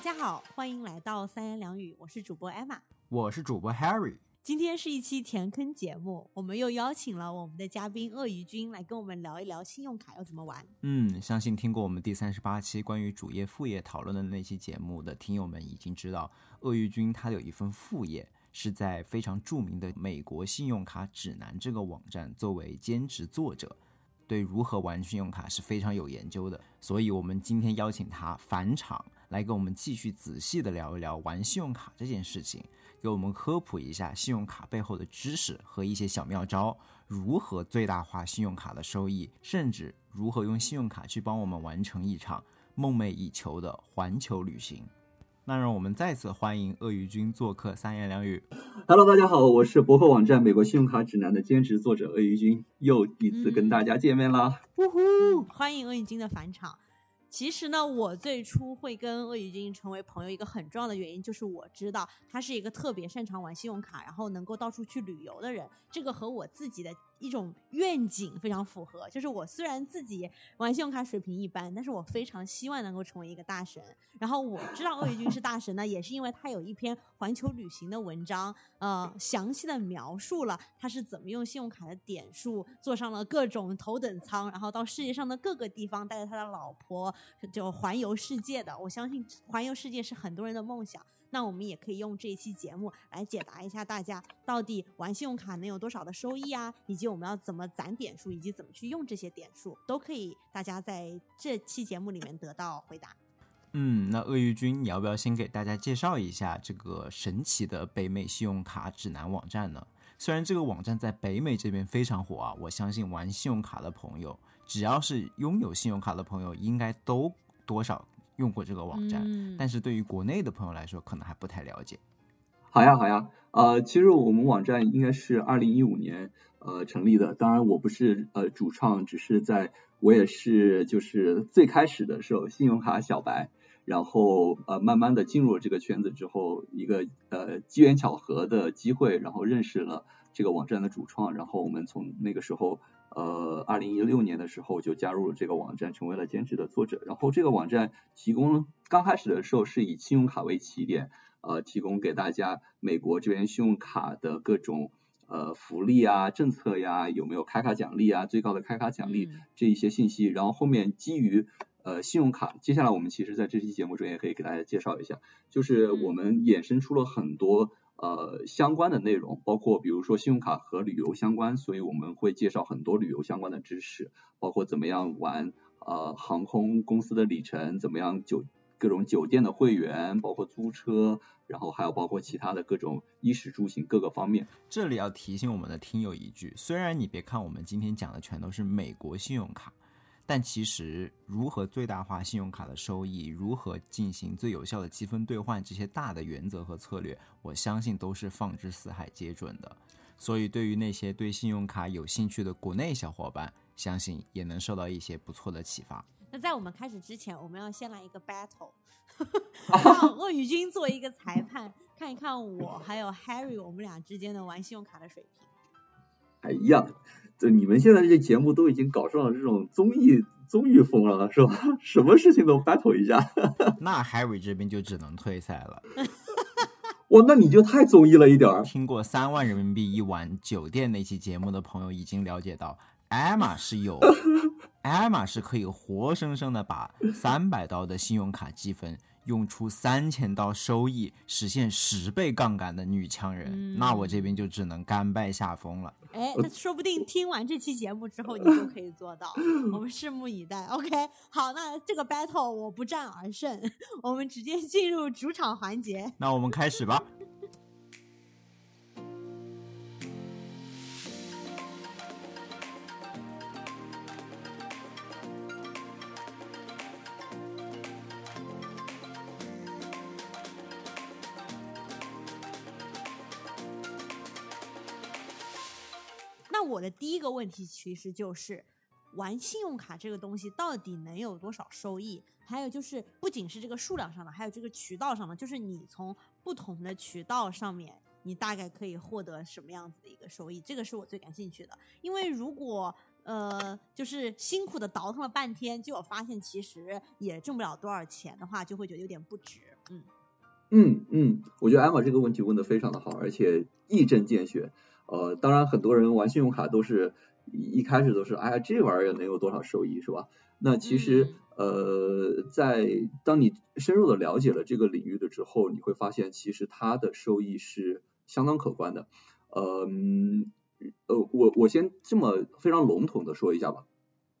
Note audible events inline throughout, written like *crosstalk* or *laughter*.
家好，欢迎来到三言两语，我是主播 Emma，我是主播 Harry。今天是一期填坑节目，我们又邀请了我们的嘉宾鳄鱼君来跟我们聊一聊信用卡要怎么玩。嗯，相信听过我们第三十八期关于主业副业讨论的那期节目的听友们已经知道，鳄鱼君他有一份副业是在非常著名的美国信用卡指南这个网站作为兼职作者。对如何玩信用卡是非常有研究的，所以我们今天邀请他返场来跟我们继续仔细的聊一聊玩信用卡这件事情，给我们科普一下信用卡背后的知识和一些小妙招，如何最大化信用卡的收益，甚至如何用信用卡去帮我们完成一场梦寐以求的环球旅行。那让我们再次欢迎鳄鱼君做客三言两语。Hello，大家好，我是博客网站《美国信用卡指南》的兼职作者鳄鱼君，又一次跟大家见面啦！呜呼，欢迎鳄鱼君的返场。其实呢，我最初会跟鳄鱼精成为朋友，一个很重要的原因就是我知道他是一个特别擅长玩信用卡，然后能够到处去旅游的人。这个和我自己的一种愿景非常符合。就是我虽然自己玩信用卡水平一般，但是我非常希望能够成为一个大神。然后我知道鳄鱼君是大神呢，也是因为他有一篇环球旅行的文章，呃，详细的描述了他是怎么用信用卡的点数坐上了各种头等舱，然后到世界上的各个地方，带着他的老婆。就环游世界的，我相信环游世界是很多人的梦想。那我们也可以用这一期节目来解答一下大家，到底玩信用卡能有多少的收益啊？以及我们要怎么攒点数，以及怎么去用这些点数，都可以大家在这期节目里面得到回答。嗯，那鳄鱼君，你要不要先给大家介绍一下这个神奇的北美信用卡指南网站呢？虽然这个网站在北美这边非常火啊，我相信玩信用卡的朋友。只要是拥有信用卡的朋友，应该都多少用过这个网站。但是对于国内的朋友来说，可能还不太了解。好呀，好呀。呃，其实我们网站应该是二零一五年呃成立的。当然，我不是呃主创，只是在我也是就是最开始的时候信用卡小白，然后呃慢慢的进入了这个圈子之后，一个呃机缘巧合的机会，然后认识了这个网站的主创，然后我们从那个时候。呃，二零一六年的时候就加入了这个网站，成为了兼职的作者。然后这个网站提供刚开始的时候是以信用卡为起点，呃，提供给大家美国这边信用卡的各种呃福利啊、政策呀，有没有开卡奖励啊、最高的开卡奖励这一些信息。然后后面基于呃信用卡，接下来我们其实在这期节目中也可以给大家介绍一下，就是我们衍生出了很多。呃，相关的内容包括，比如说信用卡和旅游相关，所以我们会介绍很多旅游相关的知识，包括怎么样玩呃航空公司的里程，怎么样酒各种酒店的会员，包括租车，然后还有包括其他的各种衣食住行各个方面。这里要提醒我们的听友一句，虽然你别看我们今天讲的全都是美国信用卡。但其实，如何最大化信用卡的收益，如何进行最有效的积分兑换，这些大的原则和策略，我相信都是放之四海皆准的。所以，对于那些对信用卡有兴趣的国内小伙伴，相信也能受到一些不错的启发。那在我们开始之前，我们要先来一个 battle，*laughs* 让鳄鱼君做一个裁判，看一看我还有 Harry 我们俩之间的玩信用卡的水平。哎呀！这你们现在这些节目都已经搞上了这种综艺综艺风了，是吧？*laughs* 什么事情都 battle 一下。*laughs* 那 Harry 这边就只能退赛了。哇，那你就太综艺了一点儿。听过三万人民币一晚酒店那期节目的朋友已经了解到，艾玛是有，*laughs* 艾玛是可以活生生的把三百刀的信用卡积分。用出三千刀收益，实现十倍杠杆的女强人，那我这边就只能甘拜下风了。哎，那说不定听完这期节目之后，你就可以做到。*laughs* 我们拭目以待。OK，好，那这个 battle 我不战而胜，*laughs* 我们直接进入主场环节。那我们开始吧。我的第一个问题其实就是，玩信用卡这个东西到底能有多少收益？还有就是，不仅是这个数量上的，还有这个渠道上的，就是你从不同的渠道上面，你大概可以获得什么样子的一个收益？这个是我最感兴趣的。因为如果呃，就是辛苦的倒腾了半天，结果发现其实也挣不了多少钱的话，就会觉得有点不值。嗯嗯嗯，我觉得艾玛这个问题问的非常的好，而且一针见血。呃，当然很多人玩信用卡都是一开始都是，哎呀这玩意儿能有多少收益是吧？那其实呃，在当你深入的了解了这个领域的之后，你会发现其实它的收益是相当可观的。呃呃，我我先这么非常笼统的说一下吧。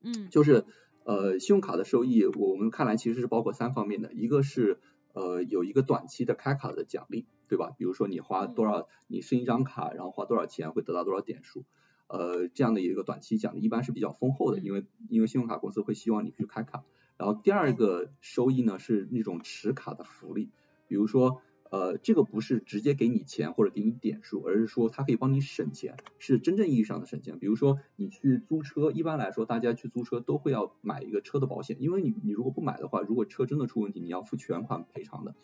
嗯，就是呃，信用卡的收益，我们看来其实是包括三方面的，一个是呃有一个短期的开卡的奖励，对吧？比如说你花多少，你申一张卡，然后花多少钱会得到多少点数，呃，这样的一个短期奖励一般是比较丰厚的，因为因为信用卡公司会希望你去开卡。然后第二个收益呢是那种持卡的福利，比如说。呃，这个不是直接给你钱或者给你点数，而是说它可以帮你省钱，是真正意义上的省钱。比如说你去租车，一般来说大家去租车都会要买一个车的保险，因为你你如果不买的话，如果车真的出问题，你要付全款赔偿的，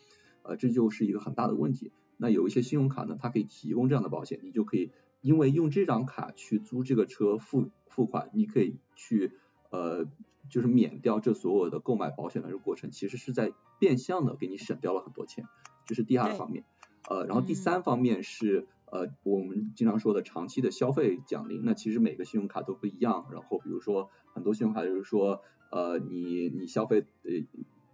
呃，这就是一个很大的问题。那有一些信用卡呢，它可以提供这样的保险，你就可以因为用这张卡去租这个车付付款，你可以去呃就是免掉这所有的购买保险的这个过程，其实是在变相的给你省掉了很多钱。这是第二方面，呃，然后第三方面是呃我们经常说的长期的消费奖励。那其实每个信用卡都不一样，然后比如说很多信用卡就是说呃你你消费呃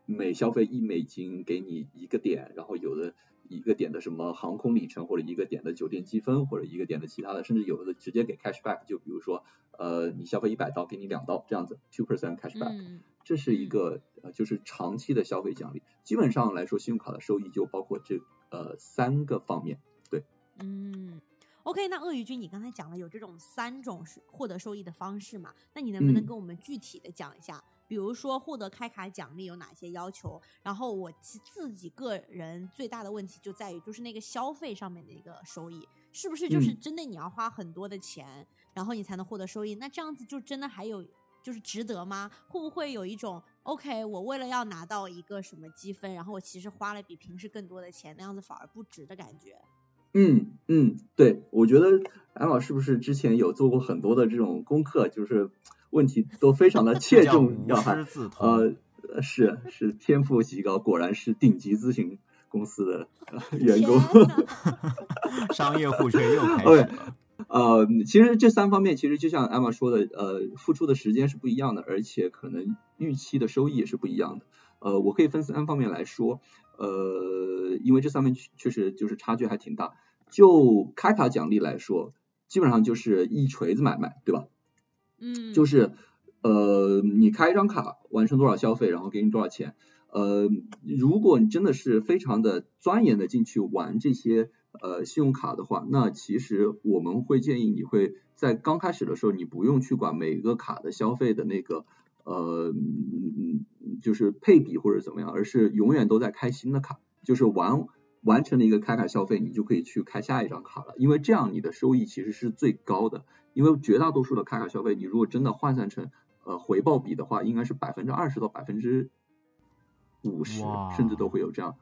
每消费一美金给你一个点，然后有的一个点的什么航空里程或者一个点的酒店积分或者一个点的其他的，甚至有的直接给 cashback，就比如说呃你消费一百刀给你两刀这样子，two percent cashback。这是一个呃，就是长期的消费奖励。基本上来说，信用卡的收益就包括这呃三个方面。对，嗯，OK，那鳄鱼君，你刚才讲了有这种三种是获得收益的方式嘛？那你能不能跟我们具体的讲一下？比如说获得开卡奖励有哪些要求？然后我自己个人最大的问题就在于，就是那个消费上面的一个收益，是不是就是真的你要花很多的钱，然后你才能获得收益？那这样子就真的还有？就是值得吗？会不会有一种 OK，我为了要拿到一个什么积分，然后我其实花了比平时更多的钱，那样子反而不值的感觉？嗯嗯，对，我觉得安老是不是之前有做过很多的这种功课，就是问题都非常的切中要害。呃，是是天赋极高，果然是顶级咨询公司的 *laughs* 员工。*laughs* *laughs* 商业互吹又开始了。呃，其实这三方面其实就像艾玛说的，呃，付出的时间是不一样的，而且可能预期的收益也是不一样的。呃，我可以分三方面来说，呃，因为这三面确实就是差距还挺大。就开卡奖励来说，基本上就是一锤子买卖，对吧？嗯。就是呃，你开一张卡，完成多少消费，然后给你多少钱。呃，如果你真的是非常的钻研的进去玩这些。呃，信用卡的话，那其实我们会建议你会在刚开始的时候，你不用去管每个卡的消费的那个呃，就是配比或者怎么样，而是永远都在开新的卡，就是完完成了一个开卡消费，你就可以去开下一张卡了，因为这样你的收益其实是最高的，因为绝大多数的开卡消费，你如果真的换算成呃回报比的话，应该是百分之二十到百分之五十，甚至都会有这样。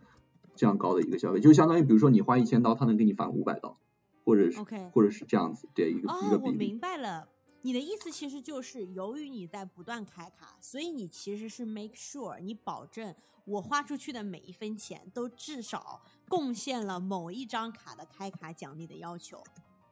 这样高的一个消费，就相当于比如说你花一千刀，他能给你返五百刀，或者是 OK，或者是这样子这一个一个比例。我明白了，你的意思其实就是由于你在不断开卡，所以你其实是 make sure 你保证我花出去的每一分钱都至少贡献了某一张卡的开卡奖励的要求。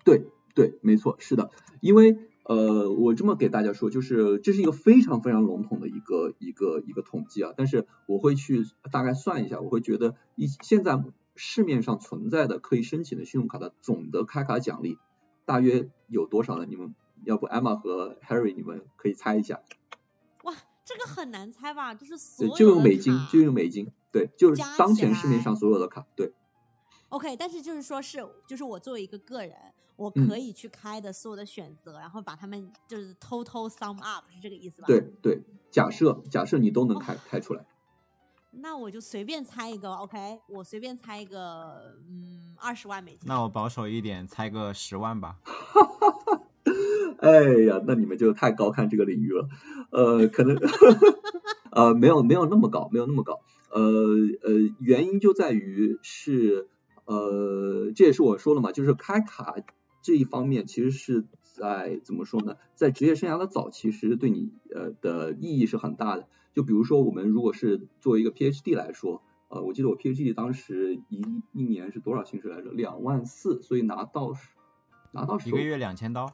对对，没错，是的，因为。呃，我这么给大家说，就是这是一个非常非常笼统的一个一个一个统计啊，但是我会去大概算一下，我会觉得一现在市面上存在的可以申请的信用卡的总的开卡奖励大约有多少呢？你们要不 Emma 和 Harry 你们可以猜一下。哇，这个很难猜吧？就是所有就用美金，就用美金，对，就是当前市面上所有的卡，对。OK，但是就是说是，就是我作为一个个人。我可以去开的所有的选择，然后把他们就是 total sum up，是这个意思吧？对对，假设假设你都能开开出来，那我就随便猜一个，OK，我随便猜一个，嗯，二十万美金。那我保守一点，猜个十万吧。*laughs* 哎呀，那你们就太高看这个领域了，呃，可能 *laughs* 呃没有没有那么高，没有那么高，呃呃，原因就在于是呃，这也是我说了嘛，就是开卡。这一方面其实是在怎么说呢？在职业生涯的早期，其实对你呃的意义是很大的。就比如说，我们如果是作为一个 PhD 来说，呃，我记得我 PhD 当时一一年是多少薪水来着？两万四，所以拿到拿到手一个月两千刀。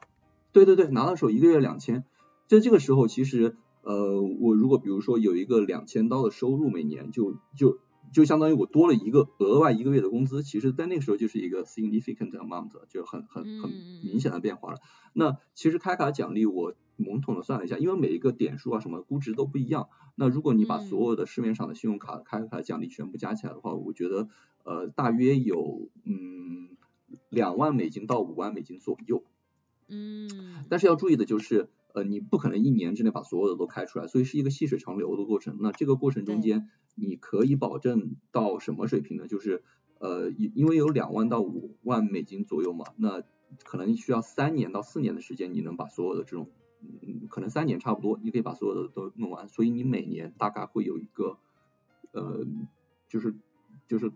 对对对，拿到手一个月两千，在这个时候其实呃，我如果比如说有一个两千刀的收入每年，就就就相当于我多了一个额外一个月的工资，其实在那个时候就是一个 significant amount，就很很很明显的变化了。那其实开卡奖励我笼统的算了一下，因为每一个点数啊什么估值都不一样。那如果你把所有的市面上的信用卡开卡奖励全部加起来的话，我觉得呃大约有嗯两万美金到五万美金左右。嗯，但是要注意的就是，呃，你不可能一年之内把所有的都开出来，所以是一个细水长流的过程。那这个过程中间，你可以保证到什么水平呢？就是，呃，因因为有两万到五万美金左右嘛，那可能需要三年到四年的时间，你能把所有的这种，嗯，可能三年差不多，你可以把所有的都弄完。所以你每年大概会有一个，呃，就是就是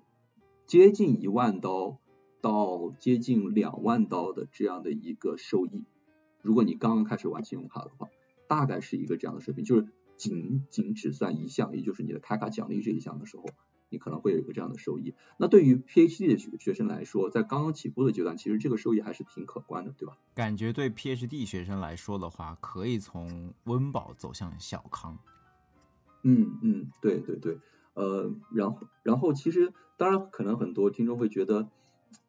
接近一万刀。到接近两万刀的这样的一个收益，如果你刚刚开始玩信用卡的话，大概是一个这样的水平，就是仅仅只算一项，也就是你的开卡奖励这一项的时候，你可能会有一个这样的收益。那对于 PhD 的学学生来说，在刚刚起步的阶段，其实这个收益还是挺可观的，对吧？感觉对 PhD 学生来说的话，可以从温饱走向小康。嗯嗯，对对对，呃，然后然后其实当然可能很多听众会觉得。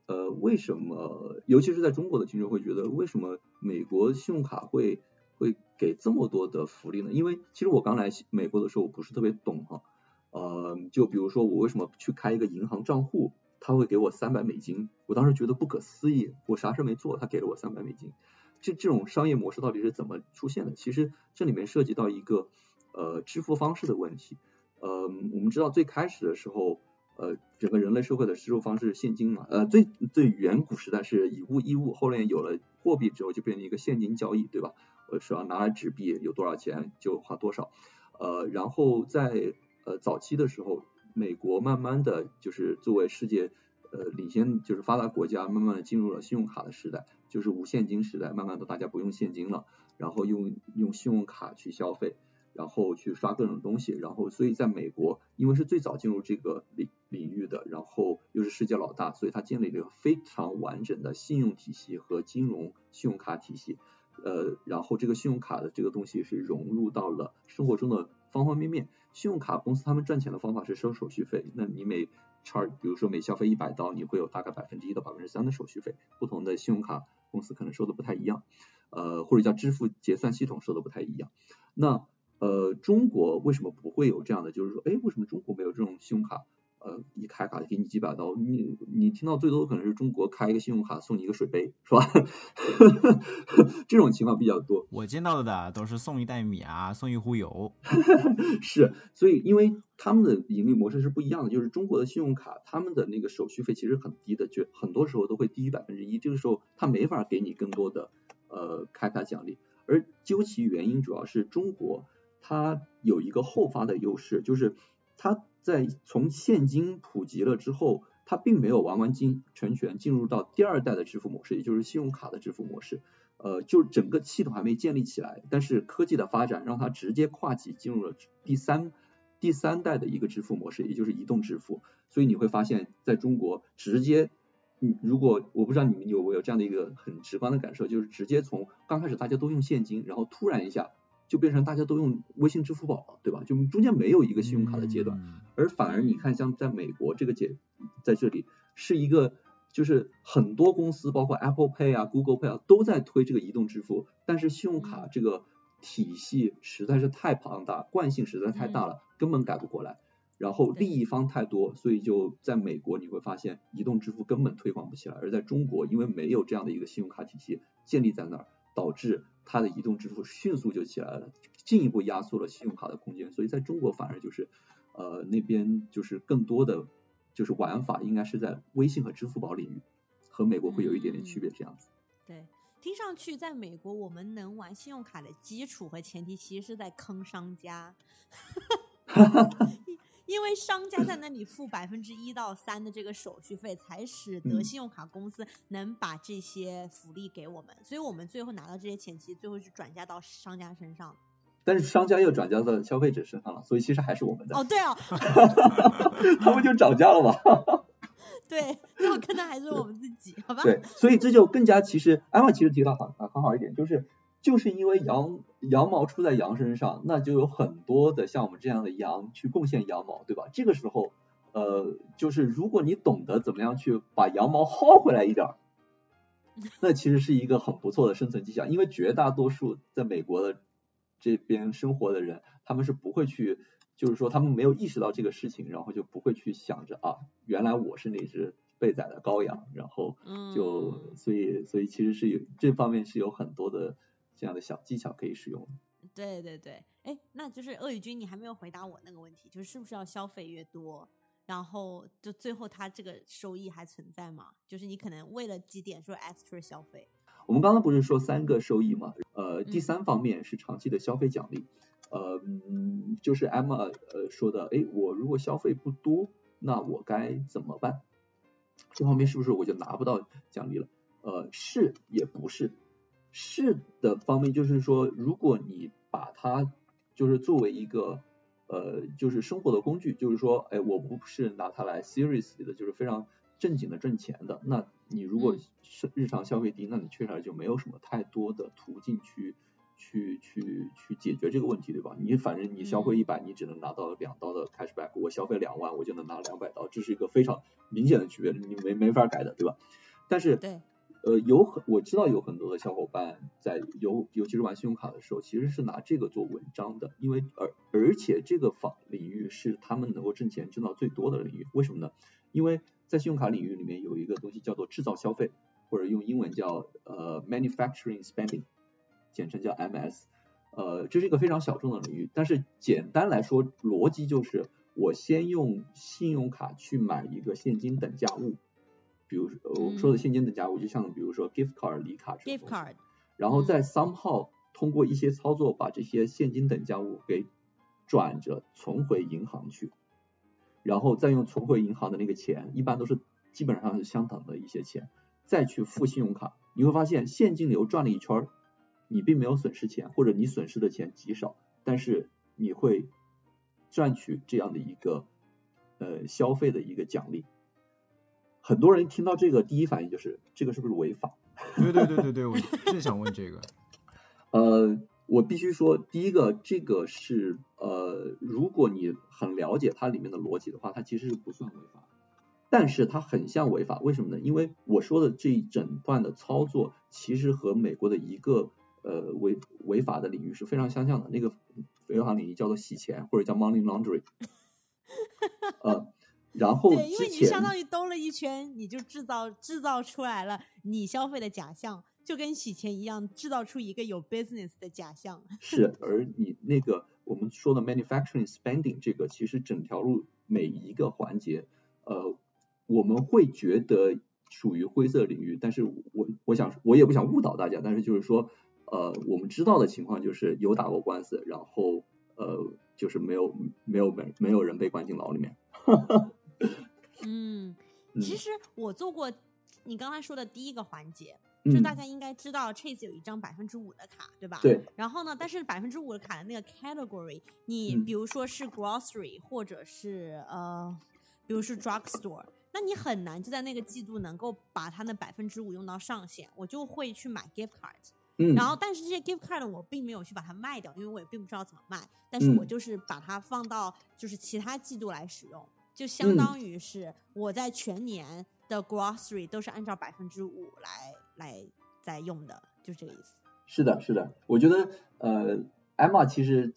呃，为什么，尤其是在中国的听众会觉得，为什么美国信用卡会会给这么多的福利呢？因为其实我刚来美国的时候，我不是特别懂哈。呃，就比如说我为什么去开一个银行账户，他会给我三百美金，我当时觉得不可思议，我啥事没做，他给了我三百美金，这这种商业模式到底是怎么出现的？其实这里面涉及到一个呃支付方式的问题。呃，我们知道最开始的时候。呃，整个人类社会的支付方式现金嘛？呃，最最远古时代是以物易物，后面有了货币之后就变成一个现金交易，对吧？我手上拿了纸币，有多少钱就花多少。呃，然后在呃早期的时候，美国慢慢的就是作为世界呃领先就是发达国家，慢慢的进入了信用卡的时代，就是无现金时代，慢慢的大家不用现金了，然后用用信用卡去消费。然后去刷各种东西，然后所以在美国，因为是最早进入这个领领域的，然后又是世界老大，所以它建立了一个非常完整的信用体系和金融信用卡体系。呃，然后这个信用卡的这个东西是融入到了生活中的方方面面。信用卡公司他们赚钱的方法是收手续费，那你每 charge，比如说每消费一百刀，你会有大概百分之一到百分之三的手续费。不同的信用卡公司可能收的不太一样，呃，或者叫支付结算系统收的不太一样。那呃，中国为什么不会有这样的？就是说，哎，为什么中国没有这种信用卡？呃，一开卡给你几百刀，你你听到最多可能是中国开一个信用卡送你一个水杯，是吧？*laughs* 这种情况比较多。我见到的都是送一袋米啊，送一壶油。*laughs* 是，所以因为他们的盈利模式是不一样的，就是中国的信用卡，他们的那个手续费其实很低的，就很多时候都会低于百分之一，这个时候他没法给你更多的呃开卡奖励。而究其原因，主要是中国。它有一个后发的优势，就是它在从现金普及了之后，它并没有完完全全进入到第二代的支付模式，也就是信用卡的支付模式。呃，就整个系统还没建立起来，但是科技的发展让它直接跨级进入了第三第三代的一个支付模式，也就是移动支付。所以你会发现在中国直接，嗯，如果我不知道你们有没有这样的一个很直观的感受，就是直接从刚开始大家都用现金，然后突然一下。就变成大家都用微信、支付宝了，对吧？就中间没有一个信用卡的阶段，而反而你看，像在美国这个阶，在这里是一个，就是很多公司，包括 Apple Pay 啊、Google Pay 啊，都在推这个移动支付，但是信用卡这个体系实在是太庞大，惯性实在太大了，根本改不过来。然后利益方太多，所以就在美国你会发现移动支付根本推广不起来，而在中国因为没有这样的一个信用卡体系建立在那儿，导致。它的移动支付迅速就起来了，进一步压缩了信用卡的空间，所以在中国反而就是呃那边就是更多的就是玩法应该是在微信和支付宝领域，和美国会有一点点区别这样子。对，听上去在美国我们能玩信用卡的基础和前提其实是在坑商家。*laughs* 因为商家在 *clears throat* 那里付百分之一到三的这个手续费，才使得信用卡公司能把这些福利给我们，所以我们最后拿到这些钱，其实最后是转嫁到商家身上。但是商家又转嫁到消费者身上了，所以其实还是我们在。哦，对哦 *laughs* *laughs* 他们就涨价了嘛。对，最后坑的还是我们自己，好吧？对，所以这就更加其实，艾玛其实提到很很好一点，就是就是因为羊羊毛出在羊身上，那就有很多的像我们这样的羊去贡献羊毛，对吧？这个时候，呃，就是如果你懂得怎么样去把羊毛薅回来一点儿，*laughs* 那其实是一个很不错的生存迹象，因为绝大多数在美国的这边生活的人，他们是不会去。就是说，他们没有意识到这个事情，然后就不会去想着啊，原来我是那只被宰的羔羊，然后就所以所以其实是有这方面是有很多的这样的小技巧可以使用。对对对，哎，那就是鳄鱼君，你还没有回答我那个问题，就是是不是要消费越多，然后就最后它这个收益还存在吗？就是你可能为了几点说 extra 消费？我们刚刚不是说三个收益吗？呃，第三方面是长期的消费奖励。呃，就是 Emma 呃说的，哎，我如果消费不多，那我该怎么办？这方面是不是我就拿不到奖励了？呃，是也不是，是的方面就是说，如果你把它就是作为一个呃就是生活的工具，就是说，哎，我不是拿它来 seriously 的，就是非常正经的挣钱的，那你如果是日常消费低，那你确实就没有什么太多的途径去。去去去解决这个问题，对吧？你反正你消费一百，你只能拿到两刀的 cashback。我消费两万，我就能拿两百刀，这是一个非常明显的区别，你没没法改的，对吧？但是，对，呃，有很我知道有很多的小伙伴在尤尤其是玩信用卡的时候，其实是拿这个做文章的，因为而而且这个方领域是他们能够挣钱挣到最多的领域。为什么呢？因为在信用卡领域里面有一个东西叫做制造消费，或者用英文叫呃 manufacturing spending。简称叫 MS，呃，这是一个非常小众的领域，但是简单来说，逻辑就是我先用信用卡去买一个现金等价物，比如我们说的现金等价物，就像比如说 gift card 礼卡这种 gift card，然后在 somehow 通过一些操作把这些现金等价物给转着存回银行去，然后再用存回银行的那个钱，一般都是基本上是相等的一些钱，再去付信用卡，你会发现现金流转了一圈儿。你并没有损失钱，或者你损失的钱极少，但是你会赚取这样的一个呃消费的一个奖励。很多人听到这个第一反应就是这个是不是违法？*laughs* 对对对对对，我正想问这个。*laughs* 呃，我必须说，第一个这个是呃，如果你很了解它里面的逻辑的话，它其实是不算违法，但是它很像违法。为什么呢？因为我说的这一整段的操作，其实和美国的一个呃，违违法的领域是非常相像的，那个违法领域叫做洗钱，或者叫 money laundering。*laughs* 呃，然后对，因为你相当于兜了一圈，你就制造制造出来了你消费的假象，就跟洗钱一样，制造出一个有 business 的假象。*laughs* 是，而你那个我们说的 manufacturing spending 这个，其实整条路每一个环节，呃，我们会觉得属于灰色领域，但是我我想我也不想误导大家，但是就是说。呃，我们知道的情况就是有打过官司，然后呃，就是没有没有没没有人被关进牢里面。*laughs* *laughs* 嗯，其实我做过你刚才说的第一个环节，就大家应该知道，Chase 有一张百分之五的卡，对吧？对。然后呢，但是百分之五的卡的那个 category，你比如说是 grocery 或者是呃，比如是 drugstore，那你很难就在那个季度能够把它那百分之五用到上限，我就会去买 gift card，嗯。然后，但是这些 gift card 我并没有去把它卖掉，因为我也并不知道怎么卖。但是我就是把它放到就是其他季度来使用，就相当于是我在全年的 grocery 都是按照百分之五来来在用的，就是这个意思。是的，是的，我觉得呃，Emma 其实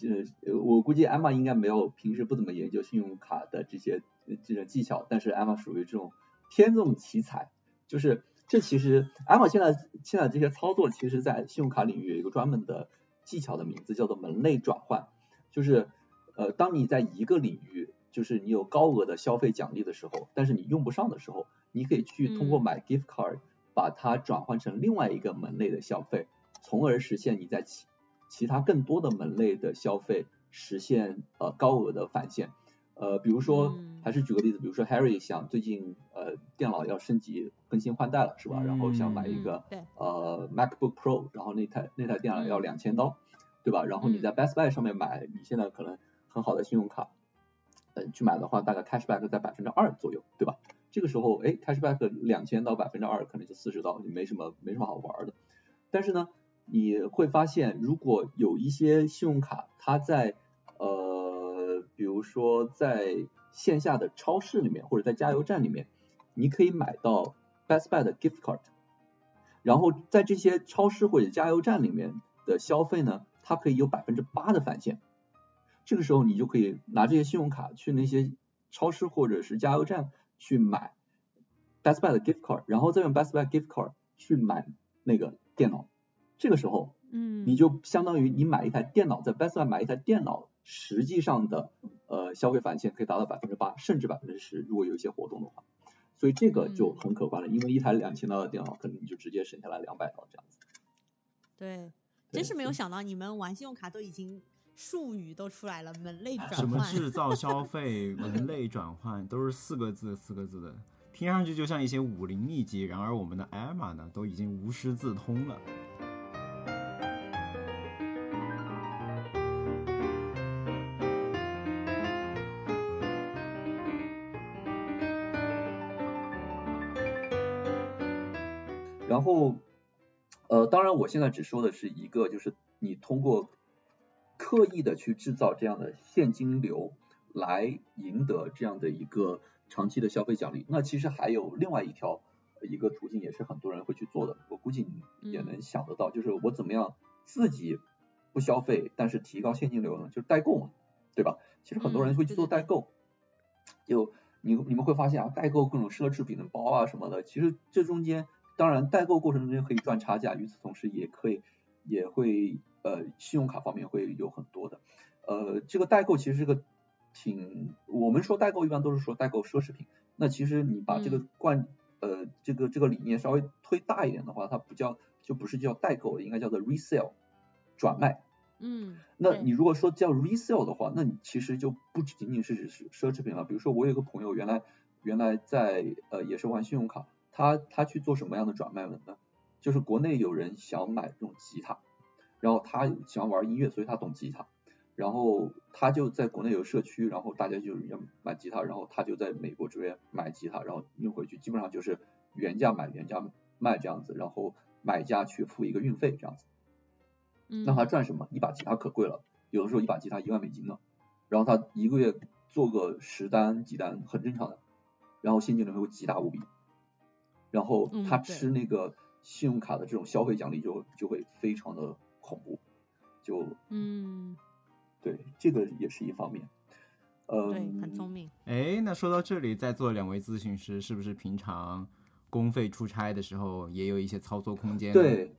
呃，我估计 Emma 应该没有平时不怎么研究信用卡的这些这种技巧，但是 Emma 属于这种天纵奇才，就是。这其实，Emma 现在现在这些操作，其实，在信用卡领域有一个专门的技巧的名字，叫做门类转换。就是，呃，当你在一个领域，就是你有高额的消费奖励的时候，但是你用不上的时候，你可以去通过买 gift card 把它转换成另外一个门类的消费，从而实现你在其其他更多的门类的消费实现呃高额的返现。呃，比如说，还是举个例子，比如说 Harry 想最近呃电脑要升级更新换代了，是吧？然后想买一个呃 MacBook Pro，然后那台那台电脑要两千刀，对吧？然后你在 Best Buy 上面买，你现在可能很好的信用卡，呃，去买的话，大概 cashback 在百分之二左右，对吧？这个时候，哎，cashback 两千到百分之二，可能就四十刀，没什么没什么好玩的。但是呢，你会发现，如果有一些信用卡，它在呃，比如说在线下的超市里面，或者在加油站里面，你可以买到 Best Buy 的 gift card，然后在这些超市或者加油站里面的消费呢，它可以有百分之八的返现。这个时候，你就可以拿这些信用卡去那些超市或者是加油站去买 Best Buy 的 gift card，然后再用 Best Buy gift card 去买那个电脑。这个时候，嗯，你就相当于你买一台电脑，在 Best Buy 买一台电脑，实际上的呃消费返现可以达到百分之八，甚至百分之十，如果有一些活动的话。所以这个就很可观了，因为一台两千刀的电脑，可能你就直接省下来两百刀这样子。对，真是没有想到你们玩信用卡都已经术语都出来了，门类转换什么。制造消 *laughs* 费、门类转换，都是四个字四个字的，听上去就像一些武林秘籍。然而我们的艾玛呢，都已经无师自通了。然后，呃，当然我现在只说的是一个，就是你通过刻意的去制造这样的现金流来赢得这样的一个长期的消费奖励。那其实还有另外一条呃一个途径，也是很多人会去做的。我估计你也嗯能想得到，就是我怎么样自己不消费，但是提高现金流呢？就是代购嘛，对吧？其实很多人嗯会去做代购，就你你们会发现啊，代购各种奢侈品的包啊什么的，其实这中间当然代购过程中间可以赚差价，与此同时也可以也会呃信用卡方面会有很多的，呃这个代购其实是个挺我们说代购一般都是说代购奢侈品，那其实你把这个嗯惯呃这个这个理念稍微推大一点的话，它不叫就不是叫代购，应该叫做 resale 转卖。嗯，那你如果说叫 resale 的话，那你其实就不仅仅是奢侈品了。比如说我有一个朋友，原来原来在呃也是玩信用卡，他他去做什么样的转卖呢？就是国内有人想买这种吉他，然后他喜欢玩音乐，所以他懂吉他，然后他就在国内有社区，然后大家就要买吉他，然后他就在美国这边买吉他，然后运回去，基本上就是原价买原价卖这样子，然后买家去付一个运费这样子。嗯，那他赚什么？一把吉他可贵了，有的时候一把吉他一万美金呢，然后他一个月做个十单几单很正常的，然后现金流会极大无比，然后他吃那个信用卡的这种消费奖励就就会非常的恐怖，就嗯，对这个也是一方面，呃，对，很聪明。哎，那说到这里，在座两位咨询师是不是平常公费出差的时候也有一些操作空间？，对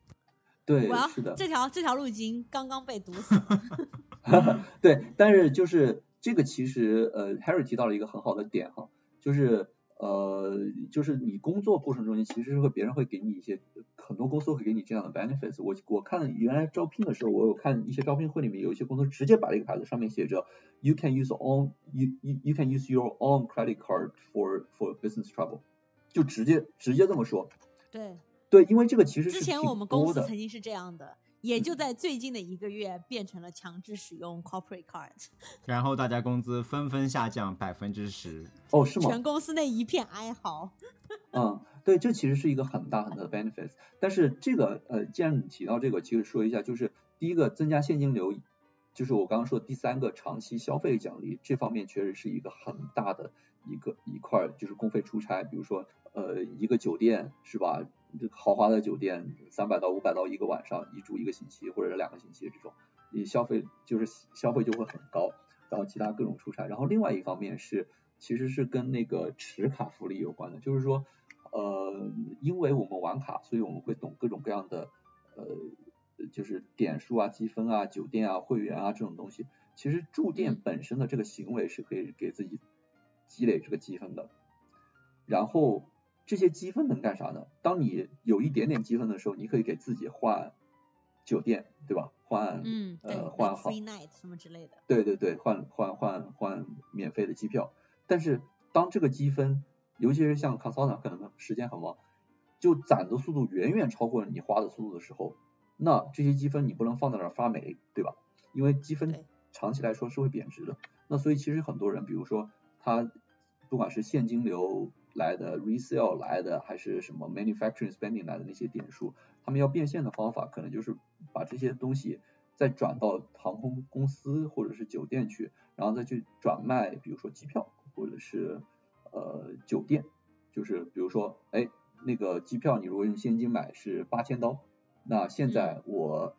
对我要是的，这条这条路已经刚刚被堵死了。*laughs* 对，但是就是这个其实呃，Harry 提到了一个很好的点哈，就是呃，就是你工作过程中间其实是会别人会给你一些很多公司会给你这样的 benefits。我我看原来招聘的时候，我有看一些招聘会里面有一些公司直接把这个牌子上面写着 You can use own you you you can use your own credit card for for business travel，就直接直接这么说。对，对，因为这个其实是之前挺我们公司曾经是这样的，也就嗯在最近的一个月变成了强制使用 corporate card，然后大家工资纷纷下降百分之十。哦，是吗？全公司内一片哀嚎。嗯，对，这其实是一个很大很大的 benefits。但是这个呃，既然你提到这个，其实说一下，就是第一个增加现金流，就是我刚刚说的第三个长期消费奖励，这方面确实是一个很大的一个一块儿，就是公费出差，比如说呃一个酒店是吧？这个豪华的酒店三百到五百到一个晚上，一住一个星期或者是两个星期这种，你消费就是消费就会很高，然后其他各种出差，然后另外一方面是。其实是跟那个持卡福利有关的，就是说，呃，因为我们玩卡，所以我们会懂各种各样的，呃，就是点数啊、积分啊、酒店啊、会员啊这种东西。其实住店嗯本身的这个行为是可以给自己积累这个积分的，然后这些积分能干啥呢？当你有一点点积分的时候，你可以给自己换酒店，对吧？换嗯，对呃换好 free night 什么之类的。对对对，换换换换免费的机票。但是当这个积分，尤其是像 consultant 可能时间很忙，就攒的速度远远超过你花的速度的时候，那这些积分你不能放在那儿发霉，对吧？因为积分长期来说是会贬值的。那所以其实很多人，比如说他不管是现金流来的、resale 来的，还是什么 manufacturing spending 来的那些点数，他们要变现的方法，可能就是把这些东西再转到航空公司或者是酒店去，然后再去转卖，比如说机票或者是呃酒店，就是比如说，哎，那个机票你如果用现金买是八千刀，那现在我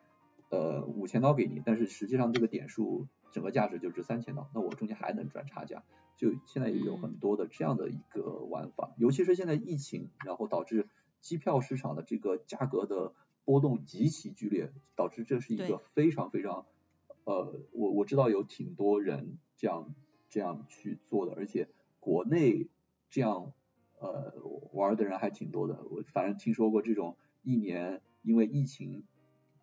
呃五千刀给你，但是实际上这个点数整个价值就值三千刀，那我中间还能赚差价。就现在也有很多的这样的一个玩法，尤其是现在疫情，然后导致机票市场的这个价格的波动极其剧烈，导致这是一个非常非常呃，我我知道有挺多人这样这样去做的，而且国内这样呃玩的人还挺多的。我反正听说过这种一年因为疫情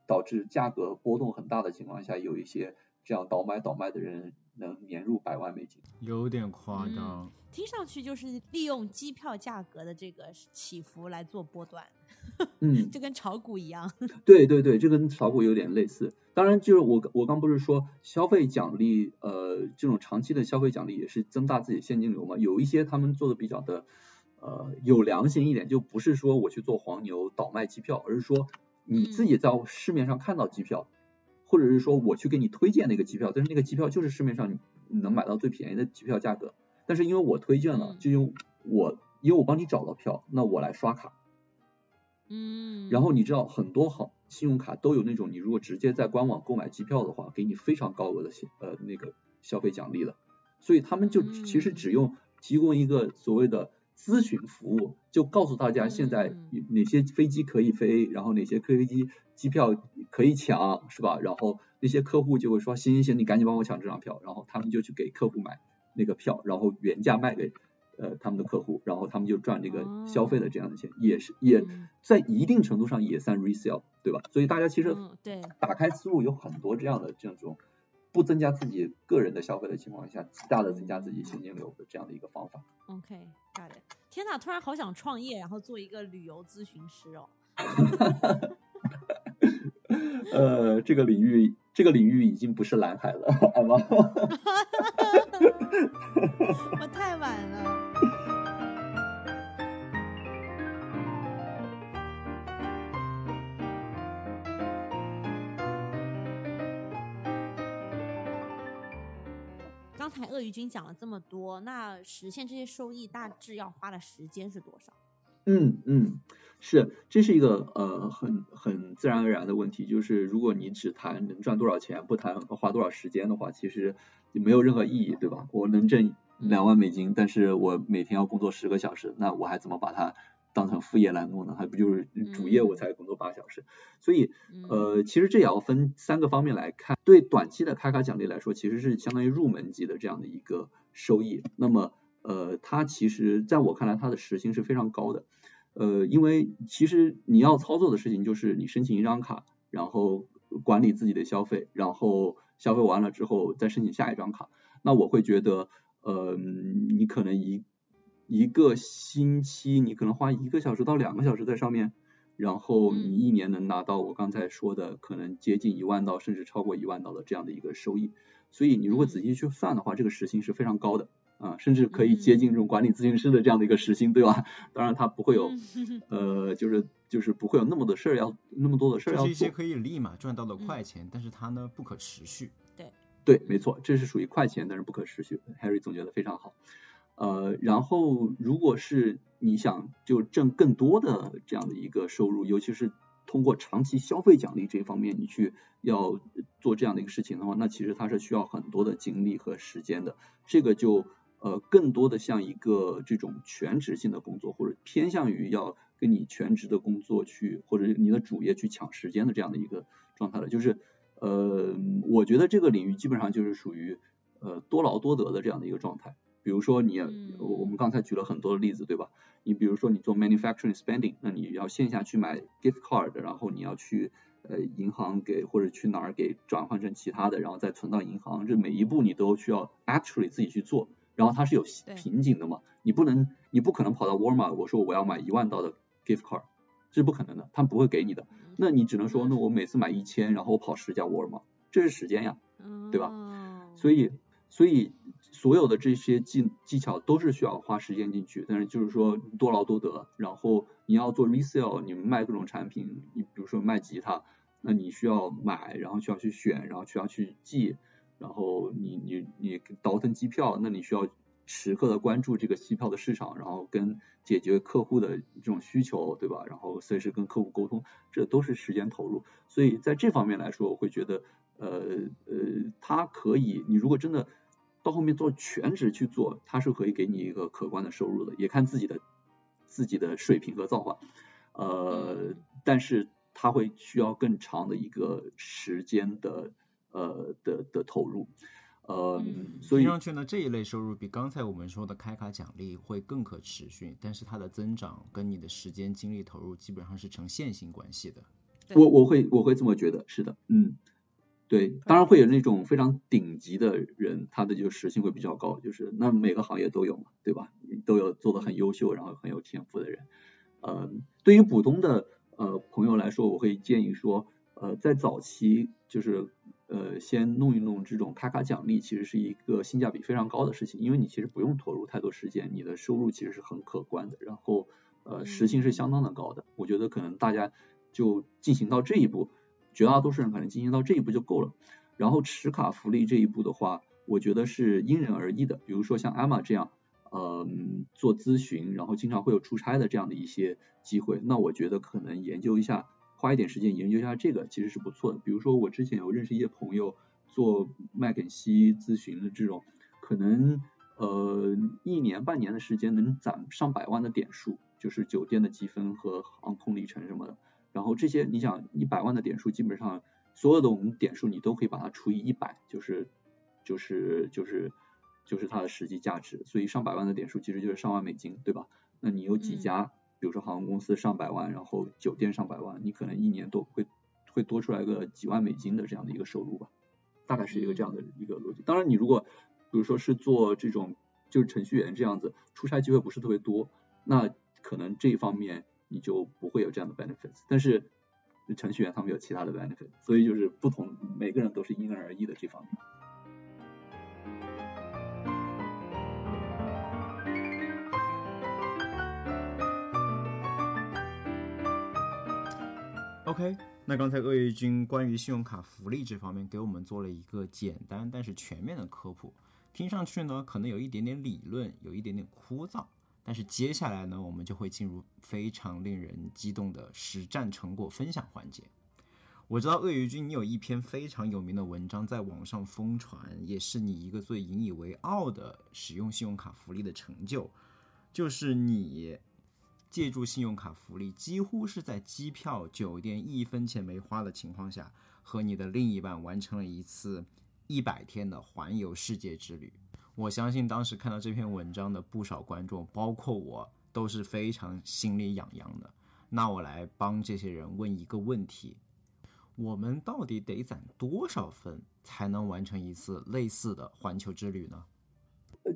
导致价格波动很大的情况下，有一些这样倒买倒卖的人能年入百万美金。有点夸嗯张。听上去就是利用机票价格的这个起伏来做波段，嗯，*laughs* 就跟炒股一样。*laughs* 对对对，这跟炒股有点类似。当然，就是我我刚不是说消费奖励，呃，这种长期的消费奖励也是增大自己现金流嘛。有一些他们做的比较的，呃，有良心一点，就不是说我去做黄牛倒卖机票，而是说你自己在市面上看到机票，或者是说我去给你推荐那个机票，但是那个机票就是市面上你能买到最便宜的机票价格，但是因为我推荐了嗯，就用我因为我帮你找到票，那我来刷卡。嗯，然后你知道很多好信用卡都有那种，你如果直接在官网购买机票的话，给你非常高额的消呃那个消费奖励的，所以他们就嗯。其实只用提供一个所谓的咨询服务，就告诉大家现在嗯。哪些飞机可以飞，然后哪些飞机机票可以抢，是吧？然后那些客户就会说行行行，你赶紧帮我抢这张票，然后他们就去给客户买那个票，然后原价卖给呃他们的客户，然后他们就赚这个消费的这样的钱，也是也嗯。在一定程度上也算 resale，对吧？所以大家其实嗯对。打开思路有很多这样的这种不增加自己个人的消费的情况下，极大的增加自己现金流的这样的一个方法。OK got it。天哪，突然好想创业，然后做一个旅游咨询师哦。*laughs* 呃，这个领域这个领域已经不是蓝海了，好吗？*laughs* *laughs* 我太晚了。刚才鳄鱼君讲了这么多，那实现这些收益大致要花的时间是多少？嗯嗯，是，这是一个呃很很自然而然的问题，就是如果你只谈能赚多少钱，不谈花多少时间的话，其实也没有任何意义，对吧？我能挣两万美金，但是我每天要工作十个小时，那我还怎么把它当成副业来弄呢？还不就是主业我才工作八小时？所以嗯呃，其实这也要分三个方面来看。对短期的开卡奖励来说，其实是相当于入门级的这样的一个收益。那么呃，它其实在我看来，它的时薪是非常高的。呃，因为其实你要操作的事情就是你申请一张卡，然后管理自己的消费，然后消费完了之后再申请下一张卡。那我会觉得，呃，你可能一一个星期，你可能花一个小时到两个小时在上面，然后你一年能拿到我刚才说的可能接近一万刀，甚至超过一万刀的这样的一个收益。所以你如果仔细去算的话，这个时薪是非常高的啊，甚至可以接近这种管理咨询师的这样的一个时薪，对吧？*laughs* 当然它不会有嗯 *laughs* 呃，就是就是不会有那么多事儿要那么多的事儿要做这是一些。可以立马赚到的快钱，但是它呢不可持续。对对，没错，这是属于快钱，但是不可持续。Harry 总结的非常好。呃，然后如果是你想就挣更多的这样的一个收入，尤其是通过长期消费奖励这方面，你去要做这样的一个事情的话，那其实它是需要很多的精力和时间的。这个就呃更多的像一个这种全职性的工作，或者偏向于要跟你全职的工作去，或者你的主业去抢时间的这样的一个状态了。就是呃，我觉得这个领域基本上就是属于呃多劳多得的这样的一个状态。比如说你，嗯我我们刚才举了很多的例子，对吧？你比如说你做 manufacturing spending，那你要线下去买 gift card，然后你要去呃银行给或者去哪儿给转换成其他的，然后再存到银行，这每一步你都需要 actually 自己去做，然后它是有瓶颈的嘛，你不能你不可能跑到沃尔玛，我说我要买一万刀的 gift card，这是不可能的，他们不会给你的。那你只能说，那我每次买一千，然后我跑十家沃尔玛，这是时间呀，对吧？所以，所以所有的这些技技巧都是需要花时间进去，但是就是说多劳多得。然后你要做 resale，你们卖各种产品，你比如说卖吉他，那你需要买，然后需要去选，然后需要去记，然后你你你倒腾机票，那你需要。时刻的关注这个机票的市场，然后跟解决客户的这种需求，对吧？然后随时跟客户沟通，这都是时间投入。所以在这方面来说，我会觉得，呃呃，它可以，你如果真的到后面做全职去做，它是可以给你一个可观的收入的，也看自己的自己的水平和造化。呃，但是它会需要更长的一个时间的呃的的投入。呃，所以听上去呢，这一类收入比刚才我们说的开卡奖励会更可持续，但是它的增长跟你的时间精力投入基本上是呈线性关系的。我我会我会这么觉得，是的，嗯，对，当然会有那种非常顶级的人，他的就时薪会比较高，就是那每个行业都有嘛，对吧？都有做的很优秀，然后很有天赋的人。呃，对于普通的呃朋友来说，我会建议说，呃，在早期就是。呃，先弄一弄这种卡卡奖励，其实是一个性价比非常高的事情，因为你其实不用投入太多时间，你的收入其实是很可观的，然后呃时薪是相当的高的。我觉得可能大家就进行到这一步，绝大多数人可能进行到这一步就够了。然后持卡福利这一步的话，我觉得是因人而异的。比如说像艾玛这样，呃，做咨询，然后经常会有出差的这样的一些机会，那我觉得可能研究一下。花一点时间研究一下这个其实是不错的。比如说我之前有认识一些朋友做麦肯锡咨询的这种，可能呃一年半年的时间能攒上百万的点数，就是酒店的积分和航空里程什么的。然后这些你想一百万的点数，基本上所有的我们点数你都可以把它除以一百，就是就是就是就是它的实际价值。所以上百万的点数其实就是上万美金，对吧？那你有几家？比如说航空公司上百万，然后酒店上百万，你可能一年都会会多出来个几万美金的这样的一个收入吧，大概是一个这样的一个逻辑。当然，你如果比如说是做这种就是程序员这样子，出差机会不是特别多，那可能这一方面你就不会有这样的 benefits。但是程序员他们有其他的 benefits，所以就是不同每个人都是因人而异的这方面。OK，那刚才鳄鱼君关于信用卡福利这方面给我们做了一个简单但是全面的科普，听上去呢可能有一点点理论，有一点点枯燥，但是接下来呢我们就会进入非常令人激动的实战成果分享环节。我知道鳄鱼君你有一篇非常有名的文章在网上疯传，也是你一个最引以为傲的使用信用卡福利的成就，就是你。借助信用卡福利，几乎是在机票、酒店一分钱没花的情况下，和你的另一半完成了一次一百天的环游世界之旅。我相信当时看到这篇文章的不少观众，包括我，都是非常心里痒痒的。那我来帮这些人问一个问题：我们到底得攒多少分才能完成一次类似的环球之旅呢？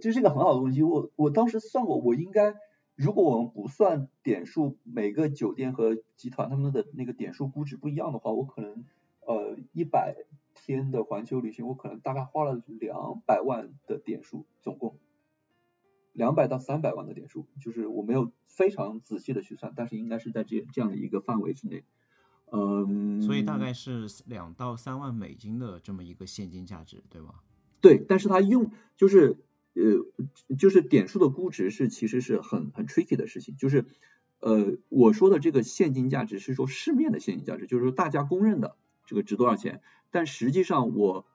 这是一个很好的问题。我我当时算过，我应该。如果我们不算点数，每个酒店和集团他们的那个点数估值不一样的话，我可能呃一百天的环球旅行，我可能大概花了两百万的点数，总共两百到三百万的点数，就是我没有非常仔细的去算，但是应该是在这这样的一个范围之内，嗯，所以大概是两到三万美金的这么一个现金价值，对吗？对，但是他用就是。呃，就是点数的估值是其实是很很 tricky 的事情，就是呃我说的这个现金价值是说市面的现金价值，就是说大家公认的这个值多少钱，但实际上我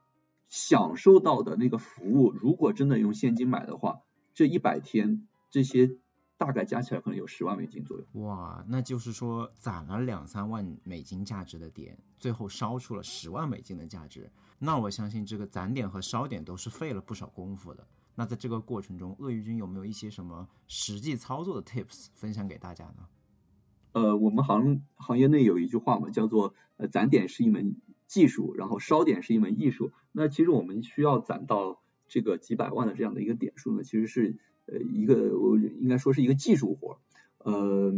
享受到的那个服务，如果真的用现金买的话，这一百天这些大概加起来可能有十万美金左右。哇，那就是说攒了两三万美金价值的点，最后烧出了十万美金的价值，那我相信这个攒点和烧点都是费了不少功夫的。那在这个过程中，鳄鱼君有没有一些什么实际操作的 tips 分享给大家呢？呃，我们行行业内有一句话嘛，叫做呃攒点是一门技术，然后烧点是一门艺术。那其实我们需要攒到这个几百万的这样的一个点数呢，其实是呃一个我应该说是一个技术活。呃，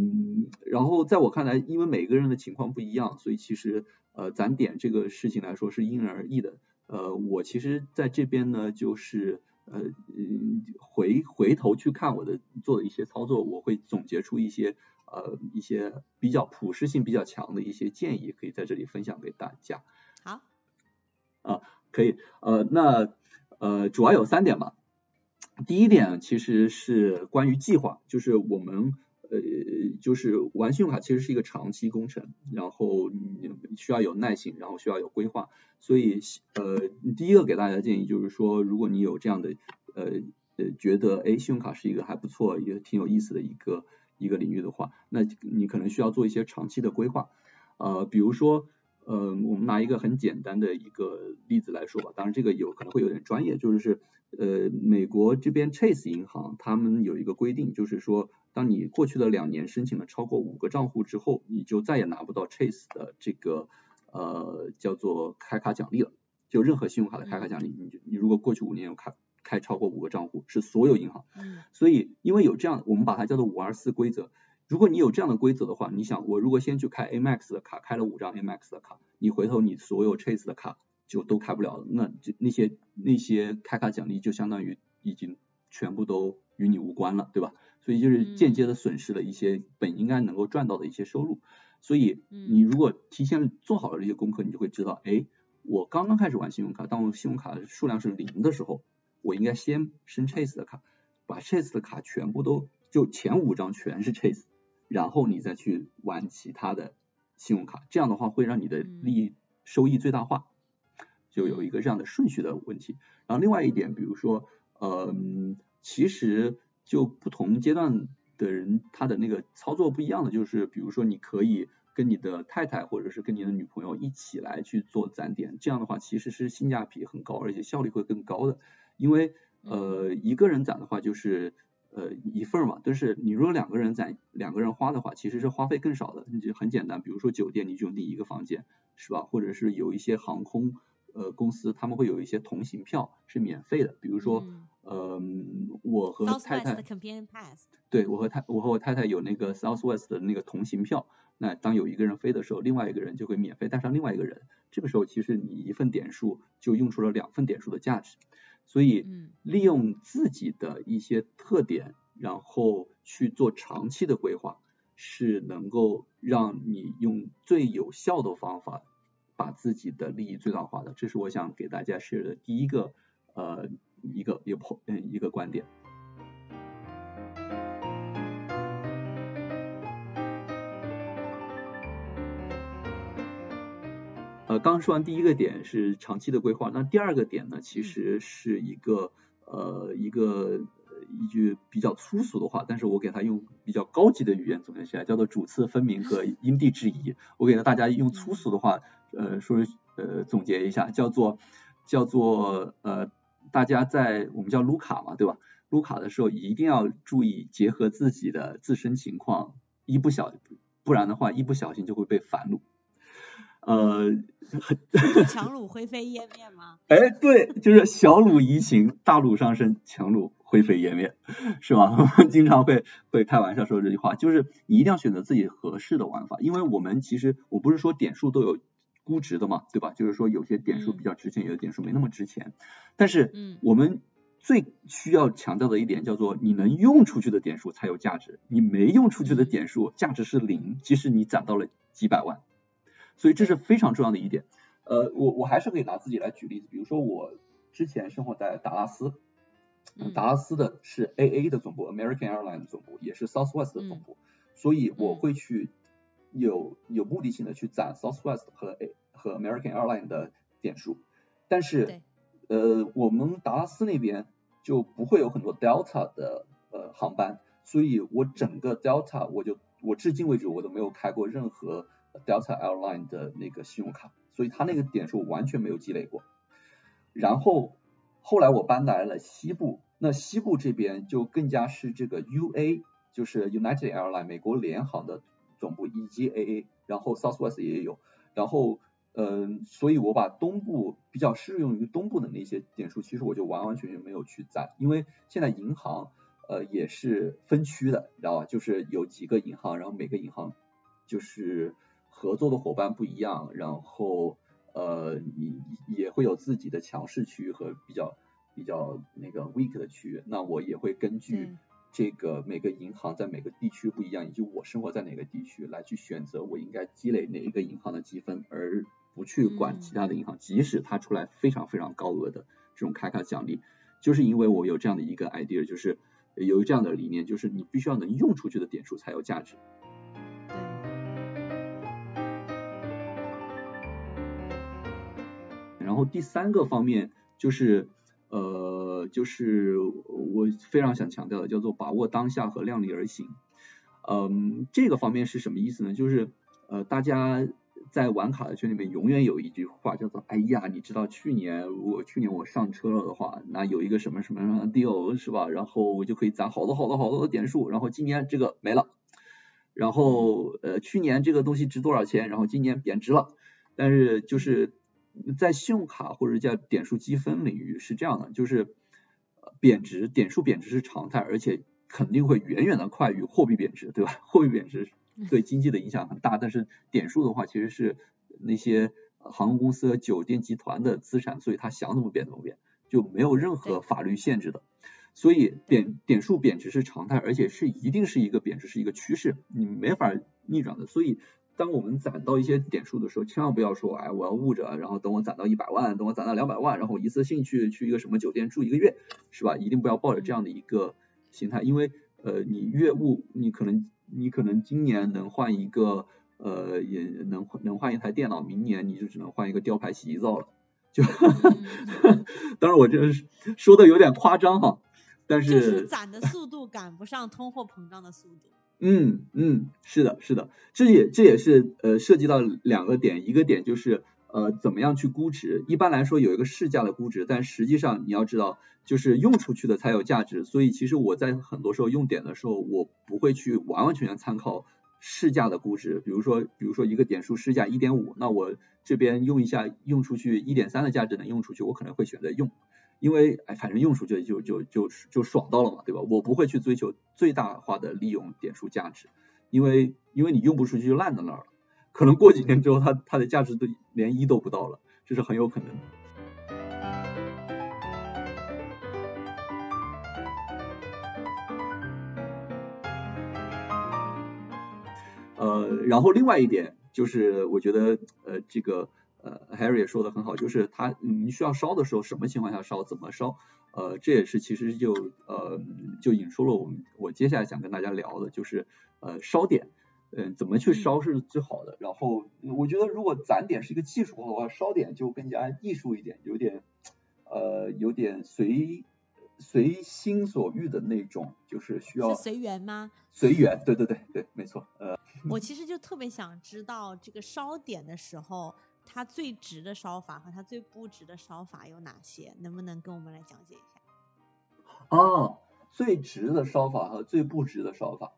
然后在我看来，因为每个人的情况不一样，所以其实呃攒点这个事情来说是因人而异的。呃，我其实在这边呢，就是呃回回头去看我的做的一些操作，我会总结出一些呃一些比较普适性比较强的一些建议，可以在这里分享给大家。好，啊，可以，呃，那呃主要有三点吧。第一点其实是关于计划，就是我们。呃，就是玩信用卡其实是一个长期工程，然后你需要有耐心，然后需要有规划。所以呃，第一个给大家建议就是说，如果你有这样的呃呃觉得哎，信用卡是一个还不错，也挺有意思的一个一个领域的话，那你可能需要做一些长期的规划。呃，比如说呃，我们拿一个很简单的一个例子来说吧，当然这个有可能会有点专业，就是呃，美国这边 Chase 银行他们有一个规定，就是说。当你过去的两年申请了超过五个账户之后，你就再也拿不到 Chase 的这个呃叫做开卡奖励了。就任何信用卡的开卡奖励，你你如果过去五年有开开超过五个账户，是所有银行。所以因为有这样，我们把它叫做五二四规则。如果你有这样的规则的话，你想我如果先去开 Amex 的卡，开了五张 Amex 的卡，你回头你所有 Chase 的卡就都开不了了。那就那些那些开卡奖励就相当于已经全部都与你无关了，对吧？所以就是间接的损失了一些本应该能够赚到的一些收入。所以你如果提前做好了这些功课，你就会知道，哎，我刚刚开始玩信用卡，当我信用卡数量是零的时候，我应该先申 Chase 的卡，把 Chase 的卡全部都就前五张全是 Chase，然后你再去玩其他的信用卡，这样的话会让你的利益收益最大化，就有一个这样的顺序的问题。然后另外一点，比如说，呃，其实。就不同阶段的人，他的那个操作不一样的，就是比如说你可以跟你的太太或者是跟你的女朋友一起来去做攒点，这样的话其实是性价比很高，而且效率会更高的。因为呃一个人攒的话就是呃一份嘛，但是你如果两个人攒，两个人花的话，其实是花费更少的。你就很简单，比如说酒店你就订一个房间，是吧？或者是有一些航空呃公司他们会有一些同行票是免费的，比如说。呃，我和太太，对我和太我和我太太有那个 Southwest 的那个同行票。那当有一个人飞的时候，另外一个人就会免费带上另外一个人。这个时候，其实你一份点数就用出了两份点数的价值。所以，利用自己的一些特点，然后去做长期的规划，是能够让你用最有效的方法把自己的利益最大化的。这是我想给大家 share 的第一个呃。一个一个破嗯一个观点，刚说完第一个点是长期的规划，那第二个点呢，其实是一个呃一个一句比较粗俗的话，但是我给它用比较高级的语言总结起来，叫做主次分明和因地制宜。我给大家用粗俗的话呃说呃总结一下，叫做叫做呃。大家在我们叫撸卡嘛，对吧？撸卡的时候一定要注意结合自己的自身情况，一不小不然的话一不小心就会被反撸。呃，*laughs* 强弩灰飞烟灭吗？哎，对，就是小撸怡情，大撸上身，强弩灰飞烟灭，是吧？我 *laughs* 们经常会会开玩笑说这句话，就是你一定要选择自己合适的玩法，因为我们其实我不是说点数都有。估值的嘛，对吧？就是说有些点数比较值钱，有的点数没那么值钱。但是，我们最需要强调的一点叫做，你能用出去的点数才有价值，你没用出去的点数价值是零，即使你攒到了几百万。所以这是非常重要的一点。呃，我我还是可以拿自己来举例子，比如说我之前生活在达拉斯，达拉斯的是 AA 的总部，American Airlines 的总部，也是 Southwest 的总部，所以我会去。有有目的性的去攒 Southwest 和 A 和 American Airlines 的点数，但是呃我们达拉斯那边就不会有很多 Delta 的呃航班，所以我整个 Delta 我就我至今为止我都没有开过任何 Delta Airline 的那个信用卡，所以他那个点数完全没有积累过。然后后来我搬来了西部，那西部这边就更加是这个 UA 就是 United Airline 美国联航的。总部以及 AA，然后 Southwest 也有，然后嗯，所以我把东部比较适用于东部的那些点数，其实我就完完全全没有去攒，因为现在银行呃也是分区的，你知道吧？就是有几个银行，然后每个银行就是合作的伙伴不一样，然后呃你也会有自己的强势区域和比较比较那个 weak 的区域，那我也会根据这个每个银行在每个地区不一样，以及我生活在哪个地区来去选择我应该积累哪一个银行的积分，而不去管其他的银行，即使它出来非常非常高额的这种开卡奖励，就是因为我有这样的一个 idea，就是有这样的理念，就是你必须要能用出去的点数才有价值。然后第三个方面就是呃，就是我非常想强调的，叫做把握当下和量力而行。嗯，这个方面是什么意思呢？就是呃，大家在玩卡的圈里面永远有一句话叫做“哎呀，你知道去年如果去年我上车了的话，那有一个什么什么什么 deal 是吧？然后我就可以攒好多好多好多的点数，然后今年这个没了，然后呃去年这个东西值多少钱，然后今年贬值了，但是就是在信用卡或者叫点数积分领域是这样的，就是呃贬值点数贬值是常态，而且肯定会远远的快于货币贬值，对吧？*laughs* 货币贬值对经济的影响很大，但是点数的话其实是那些航空公司和酒店集团的资产，所以它想怎么贬怎么贬，就没有任何法律限制的。所以点点数贬值是常态，而且是一定是一个贬值是一个趋势，你没法逆转的。所以当我们攒到一些点数的时候，千万不要说，哎，我要捂着，然后等我攒到一百万，等我攒到两百万，然后我一次性去去一个什么酒店住一个月，是吧？一定不要抱着这样的一个心态，因为呃，你越捂，你可能你可能今年能换一个呃，也能能换一台电脑，明年你就只能换一个雕牌洗衣皂了。就嗯 *laughs* 当然我这是说的有点夸张哈，但是就是攒的速度赶不上通货膨胀的速度。嗯嗯，是的，是的，这也这也是呃涉及到两个点，一个点就是呃怎么样去估值。一般来说有一个市价的估值，但实际上你要知道，就是用出去的才有价值。所以其实我在很多时候用点的时候，我不会去完完全全参考市价的估值。比如说，比如说一个点数市价一点五，那我这边用一下用出去一点三的价值能用出去，我可能会选择用。因为哎，反正用出去就就就就爽到了嘛，对吧？我不会去追求最大化的利用点数价值，因为因为你用不出去就烂在那儿了，可能过几年之后它它的价值都连一都不到了，这是很有可能的。呃，然后另外一点就是，我觉得呃这个呃 Harry 也说的很好，就是他你需要烧的时候，什么情况下烧，怎么烧，呃，这也是其实就呃就引出了我们我接下来想跟大家聊的，就是呃烧点，嗯、怎么去烧是最好的。然后我觉得如果攒点是一个技术活的话，烧点就更加艺术一点，有点呃有点随随心所欲的那种，就是需要是随缘吗？随缘。对对对对，没错，呃。我其实就特别想知道，这个烧点的时候，它最值的烧法和它最不值的烧法有哪些？能不能跟我们来讲解一下？啊，最值的烧法和最不值的烧法，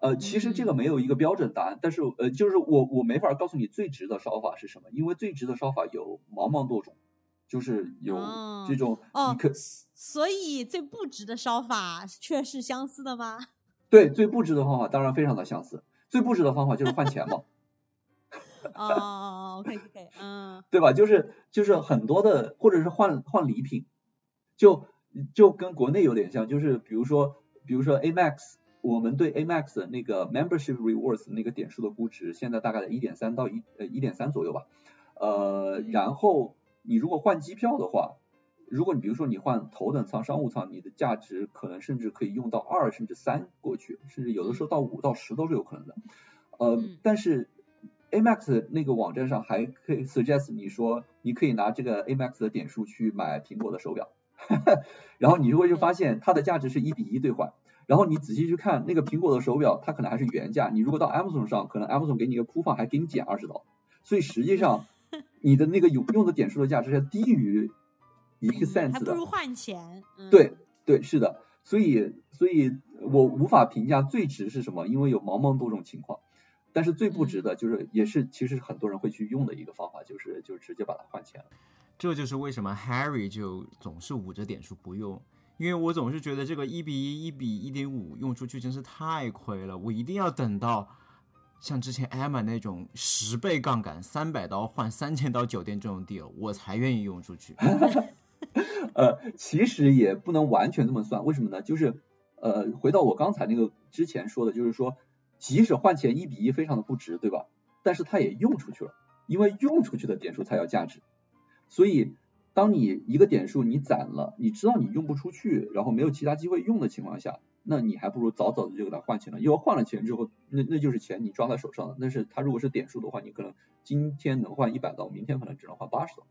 呃，其实这个没有一个标准答案，但是呃，就是我我没法告诉你最值的烧法是什么，因为最值的烧法有茫茫多种，就是有哦这种哦所以最不值的烧法却是相似的吗？对最不值的方法当然非常的相似，最不值的方法就是换钱嘛，哦，OK OK，嗯，对吧？就是就是很多的，或者是换换礼品，就就跟国内有点像，就是比如说比如说 Amex，我们对 Amex 的那个 membership rewards 那个点数的估值，现在大概在一点三到一呃一点三左右吧。呃，然后你如果换机票的话，如果你比如说你换头等舱、商务舱，你的价值可能甚至可以用到二甚至三过去，甚至有的时候到五到十都是有可能的。呃嗯，但是 Amex 那个网站上还可以 suggest 你说你可以拿这个 Amax 的点数去买苹果的手表，*laughs* 然后你就会就发现它的价值是一比一兑换。然后你仔细去看那个苹果的手表，它可能还是原价。你如果到 Amazon 上，可能 Amazon 给你一个 coupon 还给你减二十刀，所以实际上 *laughs* 你的那个有用的点数的价值是低于一个 cent 的还不如。换钱。嗯、对对，是的，所以所以我无法评价最值是什么，因为有茫茫多种情况。但是最不值的就是也是其实很多人会去用的一个方法，就是就直接把它换钱了。这就是为什么 Harry 就总是捂着点数不用，因为我总是觉得这个一比一、一比一点五用出去真是太亏了，我一定要等到像之前 Emma 那种十倍杠杆、三百刀换三千刀酒店这种 deal，我才愿意用出去。*laughs* *laughs* 呃，其实也不能完全这么算，为什么呢？就是呃，回到我刚才那个之前说的，就是说，即使换钱一比一非常的不值，对吧？但是它也用出去了，因为用出去的点数才有价值。所以，当你一个点数你攒了，你知道你用不出去，然后没有其他机会用的情况下，那你还不如早早的就给它换钱了。因为换了钱之后，那那就是钱你抓在手上了。但是它如果是点数的话，你可能今天能换一百刀，明天可能只能换八十刀。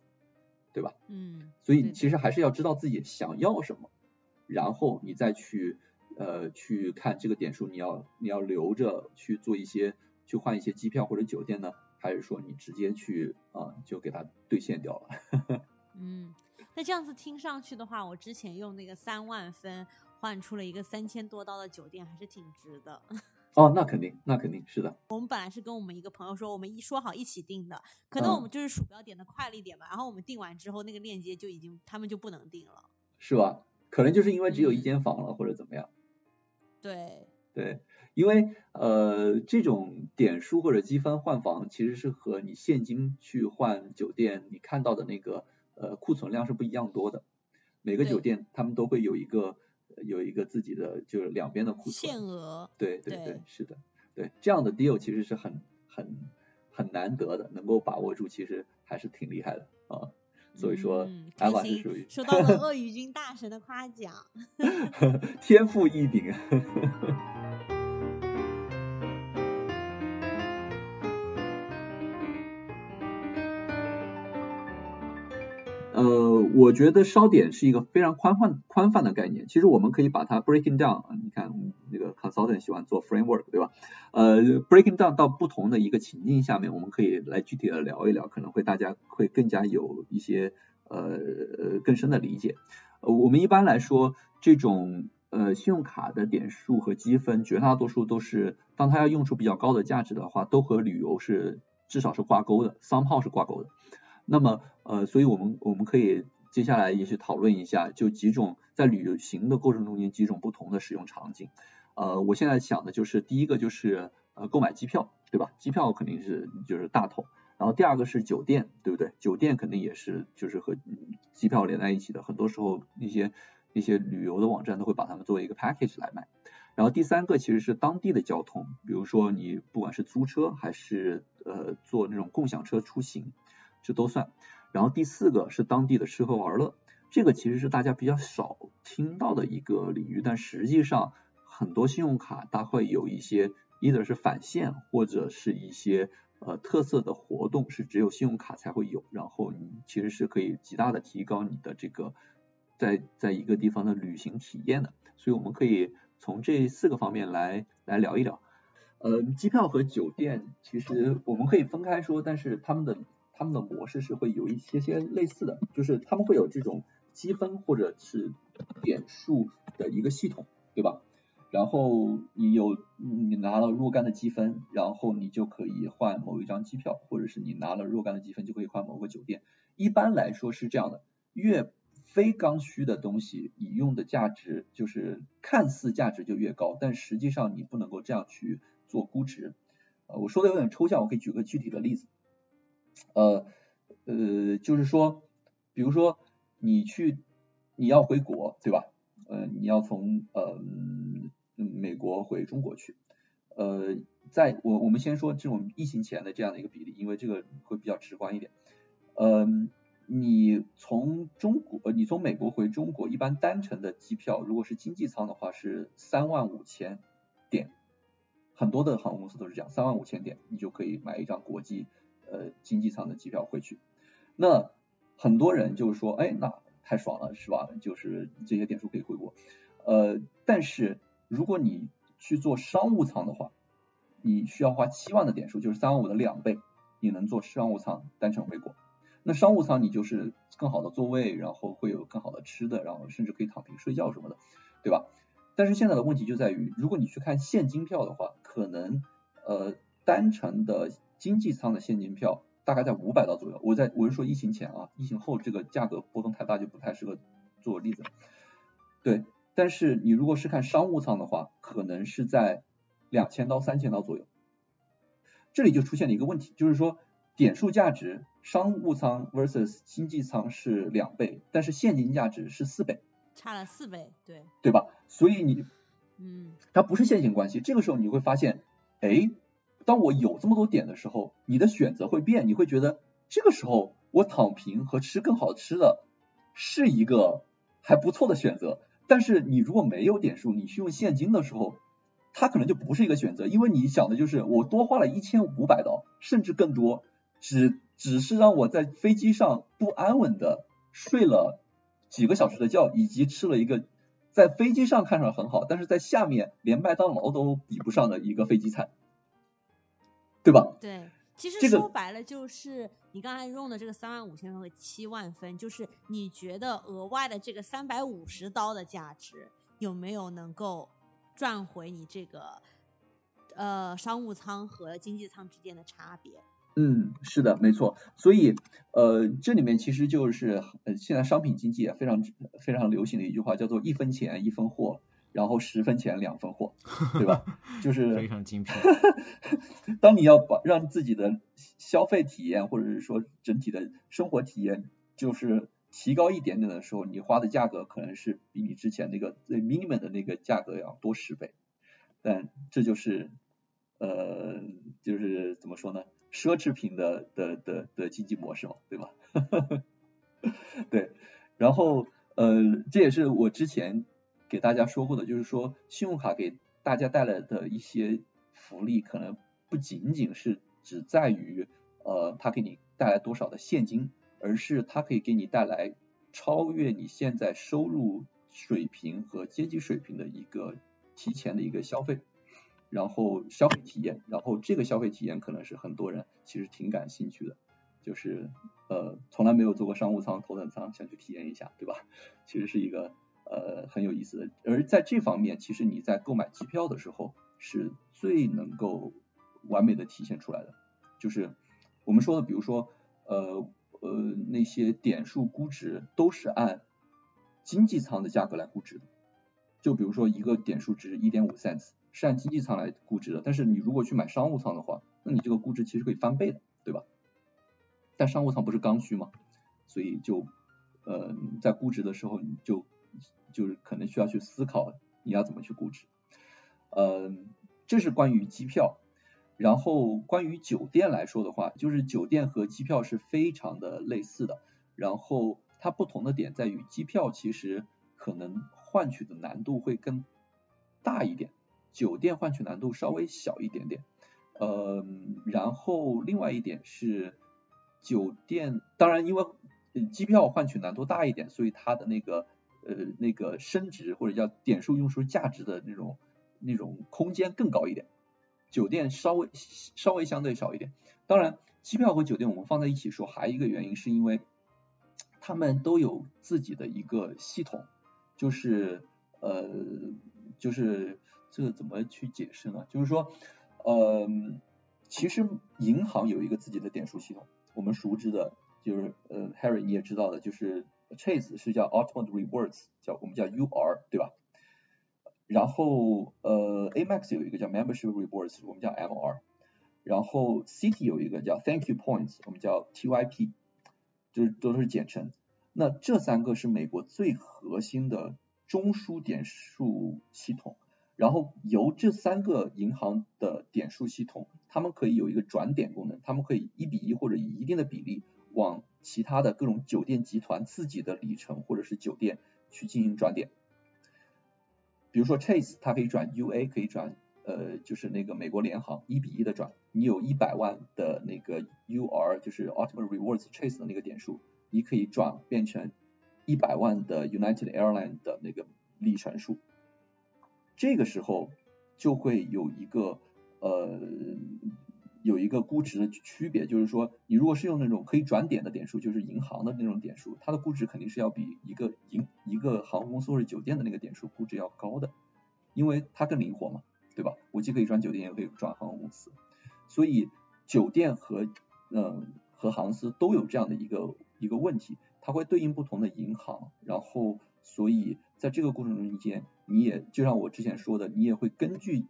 对吧？嗯，所以其实还是要知道自己想要什么，然后你再去呃去看这个点数，你要你要留着去做一些去换一些机票或者酒店呢，还是说你直接去啊就给它兑现掉了？*laughs* 嗯，那这样子听上去的话，我之前用那个三万分换出了一个三千多刀的酒店，还是挺值的。*laughs* 哦，那肯定，那肯定是的。我们本来是跟我们一个朋友说，我们一说好一起订的，可能我们就是鼠标点的快了一点吧。然后我们订完之后，那个链接就已经他们就不能订了，是吧？可能就是因为只有一间房了，或者怎么样？对对，因为呃，这种点数或者积分换房，其实是和你现金去换酒店，你看到的那个呃库存量是不一样多的。每个酒店他们都会有一个。有一个自己的就是两边的库存限额，对对对，是的，对这样的 deal 其实是很很很难得的，能够把握住，其实还是挺厉害的啊。所以说，阿瓦是属于受到了鳄鱼君大神的夸奖，*laughs* 天赋异禀。*laughs* 呃，我觉得烧点是一个非常宽泛宽泛的概念。其实我们可以把它 breaking down，你看那个 consultant 喜欢做 framework，对吧？呃，breaking down 到不同的一个情境下面，我们可以来具体的聊一聊，可能会大家会更加有一些呃更深的理解。呃，我们一般来说，这种呃信用卡的点数和积分，绝大多数都是当它要用出比较高的价值的话，都和旅游是至少是挂钩的，商号是挂钩的。那么，呃，所以我们我们可以接下来也许讨论一下，就几种在旅行的过程中间几种不同的使用场景。呃，我现在想的就是第一个就是呃购买机票，对吧？机票肯定是就是大头。然后第二个是酒店，对不对？酒店肯定也是就是和机票连在一起的。很多时候一些一些旅游的网站都会把它们作为一个 package 来卖。然后第三个其实是当地的交通，比如说你不管是租车还是呃坐那种共享车出行。这都算，然后第四个是当地的吃喝玩乐，这个其实是大家比较少听到的一个领域，但实际上很多信用卡它会有一些，either 是返现或者是一些呃特色的活动，是只有信用卡才会有，然后你其实是可以极大的提高你的这个在在一个地方的旅行体验的，所以我们可以从这四个方面来来聊一聊，呃，机票和酒店其实我们可以分开说，但是他们的。他们的模式是会有一些些类似的，就是他们会有这种积分或者是点数的一个系统，对吧？然后你有你拿了若干的积分，然后你就可以换某一张机票，或者是你拿了若干的积分就可以换某个酒店。一般来说是这样的，越非刚需的东西，你用的价值就是看似价值就越高，但实际上你不能够这样去做估值。呃，我说的有点抽象，我可以举个具体的例子。呃呃，就是说，比如说你去你要回国，对吧？呃，你要从呃美国回中国去，呃，在我我们先说这种疫情前的这样的一个比例，因为这个会比较直观一点。嗯，你从中国，你从美国回中国，一般单程的机票，如果是经济舱的话，是三万五千点，很多的航空公司都是这样，三万五千点，你就可以买一张国际。呃，经济舱的机票回去，那很多人就是说，哎，那太爽了，是吧？就是这些点数可以回国。呃，但是如果你去做商务舱的话，你需要花七万的点数，就是三万五的两倍，你能坐商务舱单程回国。那商务舱你就是更好的座位，然后会有更好的吃的，然后甚至可以躺平睡觉什么的，对吧？但是现在的问题就在于，如果你去看现金票的话，可能呃单程的。经济舱的现金票大概在五百刀左右，我在我是说疫情前啊，疫情后这个价格波动太大就不太适合做例子。对，但是你如果是看商务舱的话，可能是在两千到三千刀左右。这里就出现了一个问题，就是说点数价值商务舱 versus 经济舱是两倍，但是现金价值是四倍，差了四倍，对，对吧？所以你嗯，它不是线性关系。这个时候你会发现，哎，当我有这么多点的时候，你的选择会变，你会觉得这个时候我躺平和吃更好吃的是一个还不错的选择。但是你如果没有点数，你去用现金的时候，它可能就不是一个选择，因为你想的就是我多花了一千五百刀，甚至更多，只只是让我在飞机上不安稳的睡了几个小时的觉，以及吃了一个在飞机上看上很好，但是在下面连麦当劳都比不上的一个飞机餐，对吧？对。其实说白了就是你刚才用的这个三万五千分和七万分，就是你觉得额外的这个三百五十刀的价值有没有能够赚回你这个呃商务舱和经济舱之间的差别？嗯，是的，没错。所以，呃，这里面其实就是呃，现在商品经济也非常非常流行的一句话，叫做一分钱一分货，然后十分钱两分货，*laughs* 对吧？就是非常精辟。*laughs* 当你要把让自己的消费体验或者是说整体的生活体验就是提高一点点的时候，你花的价格可能是比你之前那个最 minimum 的那个价格要多十倍。但这就是呃，就是怎么说呢？奢侈品的的的的经济模式嘛，对吧？*laughs* 对，然后呃，这也是我之前给大家说过的，就是说信用卡给大家带来的一些福利，可能不仅仅是只在于呃它给你带来多少的现金，而是它可以给你带来超越你现在收入水平和阶级水平的一个提前的一个消费。然后消费体验，然后这个消费体验可能是很多人其实挺感兴趣的，就是呃从来没有坐过商务舱、头等舱，想去体验一下，对吧？*laughs* 其实是一个呃很有意思的。而在这方面，其实你在购买机票的时候是最能够完美的体现出来的，就是我们说的，比如说呃呃那些点数估值都是按经济舱的价格来估值的，就比如说一个点数值一点五 cents。是按经济舱来估值的，但是你如果去买商务舱的话，那你这个估值其实可以翻倍的，对吧？但商务舱不是刚需吗？所以就呃在估值的时候，你就就是可能需要去思考你要怎么去估值。嗯，这是关于机票。然后关于酒店来说的话，就是酒店和机票是非常的类似的。然后它不同的点在于，机票其实可能换取的难度会更大一点。酒店换取难度稍微小一点点，呃，然后另外一点是酒店，当然因为机票换取难度大一点，所以它的那个呃那个升值或者叫点数用出价值的那种那种空间更高一点，酒店稍微稍微相对少一点。当然，机票和酒店我们放在一起说，还有一个原因是因为他们都有自己的一个系统，就是呃就是。这个怎么去解释呢？就是说，呃，其实银行有一个自己的点数系统，我们熟知的，就是呃，Harry 你也知道的，就是 Chase 是叫 Ultimate Rewards，叫我们叫 UR，对吧？然后呃，Amex 有一个叫 Membership Rewards，我们叫 MR，然后 City 有一个叫 Thank You Points，我们叫 TYP，就是都是简称。那这三个是美国最核心的中枢点数系统。然后由这三个银行的点数系统，他们可以有一个转点功能，他们可以一比一或者以一定的比例往其他的各种酒店集团自己的里程或者是酒店去进行转点。比如说 Chase，它可以转 UA，可以转呃就是那个美国联航一比一的转。你有一百万的那个 UR，就是 Ultimate Rewards Chase 的那个点数，你可以转变成一百万的 United Airlines 的那个里程数。这个时候就会有一个呃有一个估值的区别，就是说你如果是用那种可以转点的点数，就是银行的那种点数，它的估值肯定是要比一个银一个航空公司或者酒店的那个点数估值要高的，因为它更灵活嘛，对吧？我既可以转酒店，也可以转航空公司，所以酒店和嗯和航司都有这样的一个一个问题，它会对应不同的银行，然后所以。在这个过程中间，你也就像我之前说的，你也会根据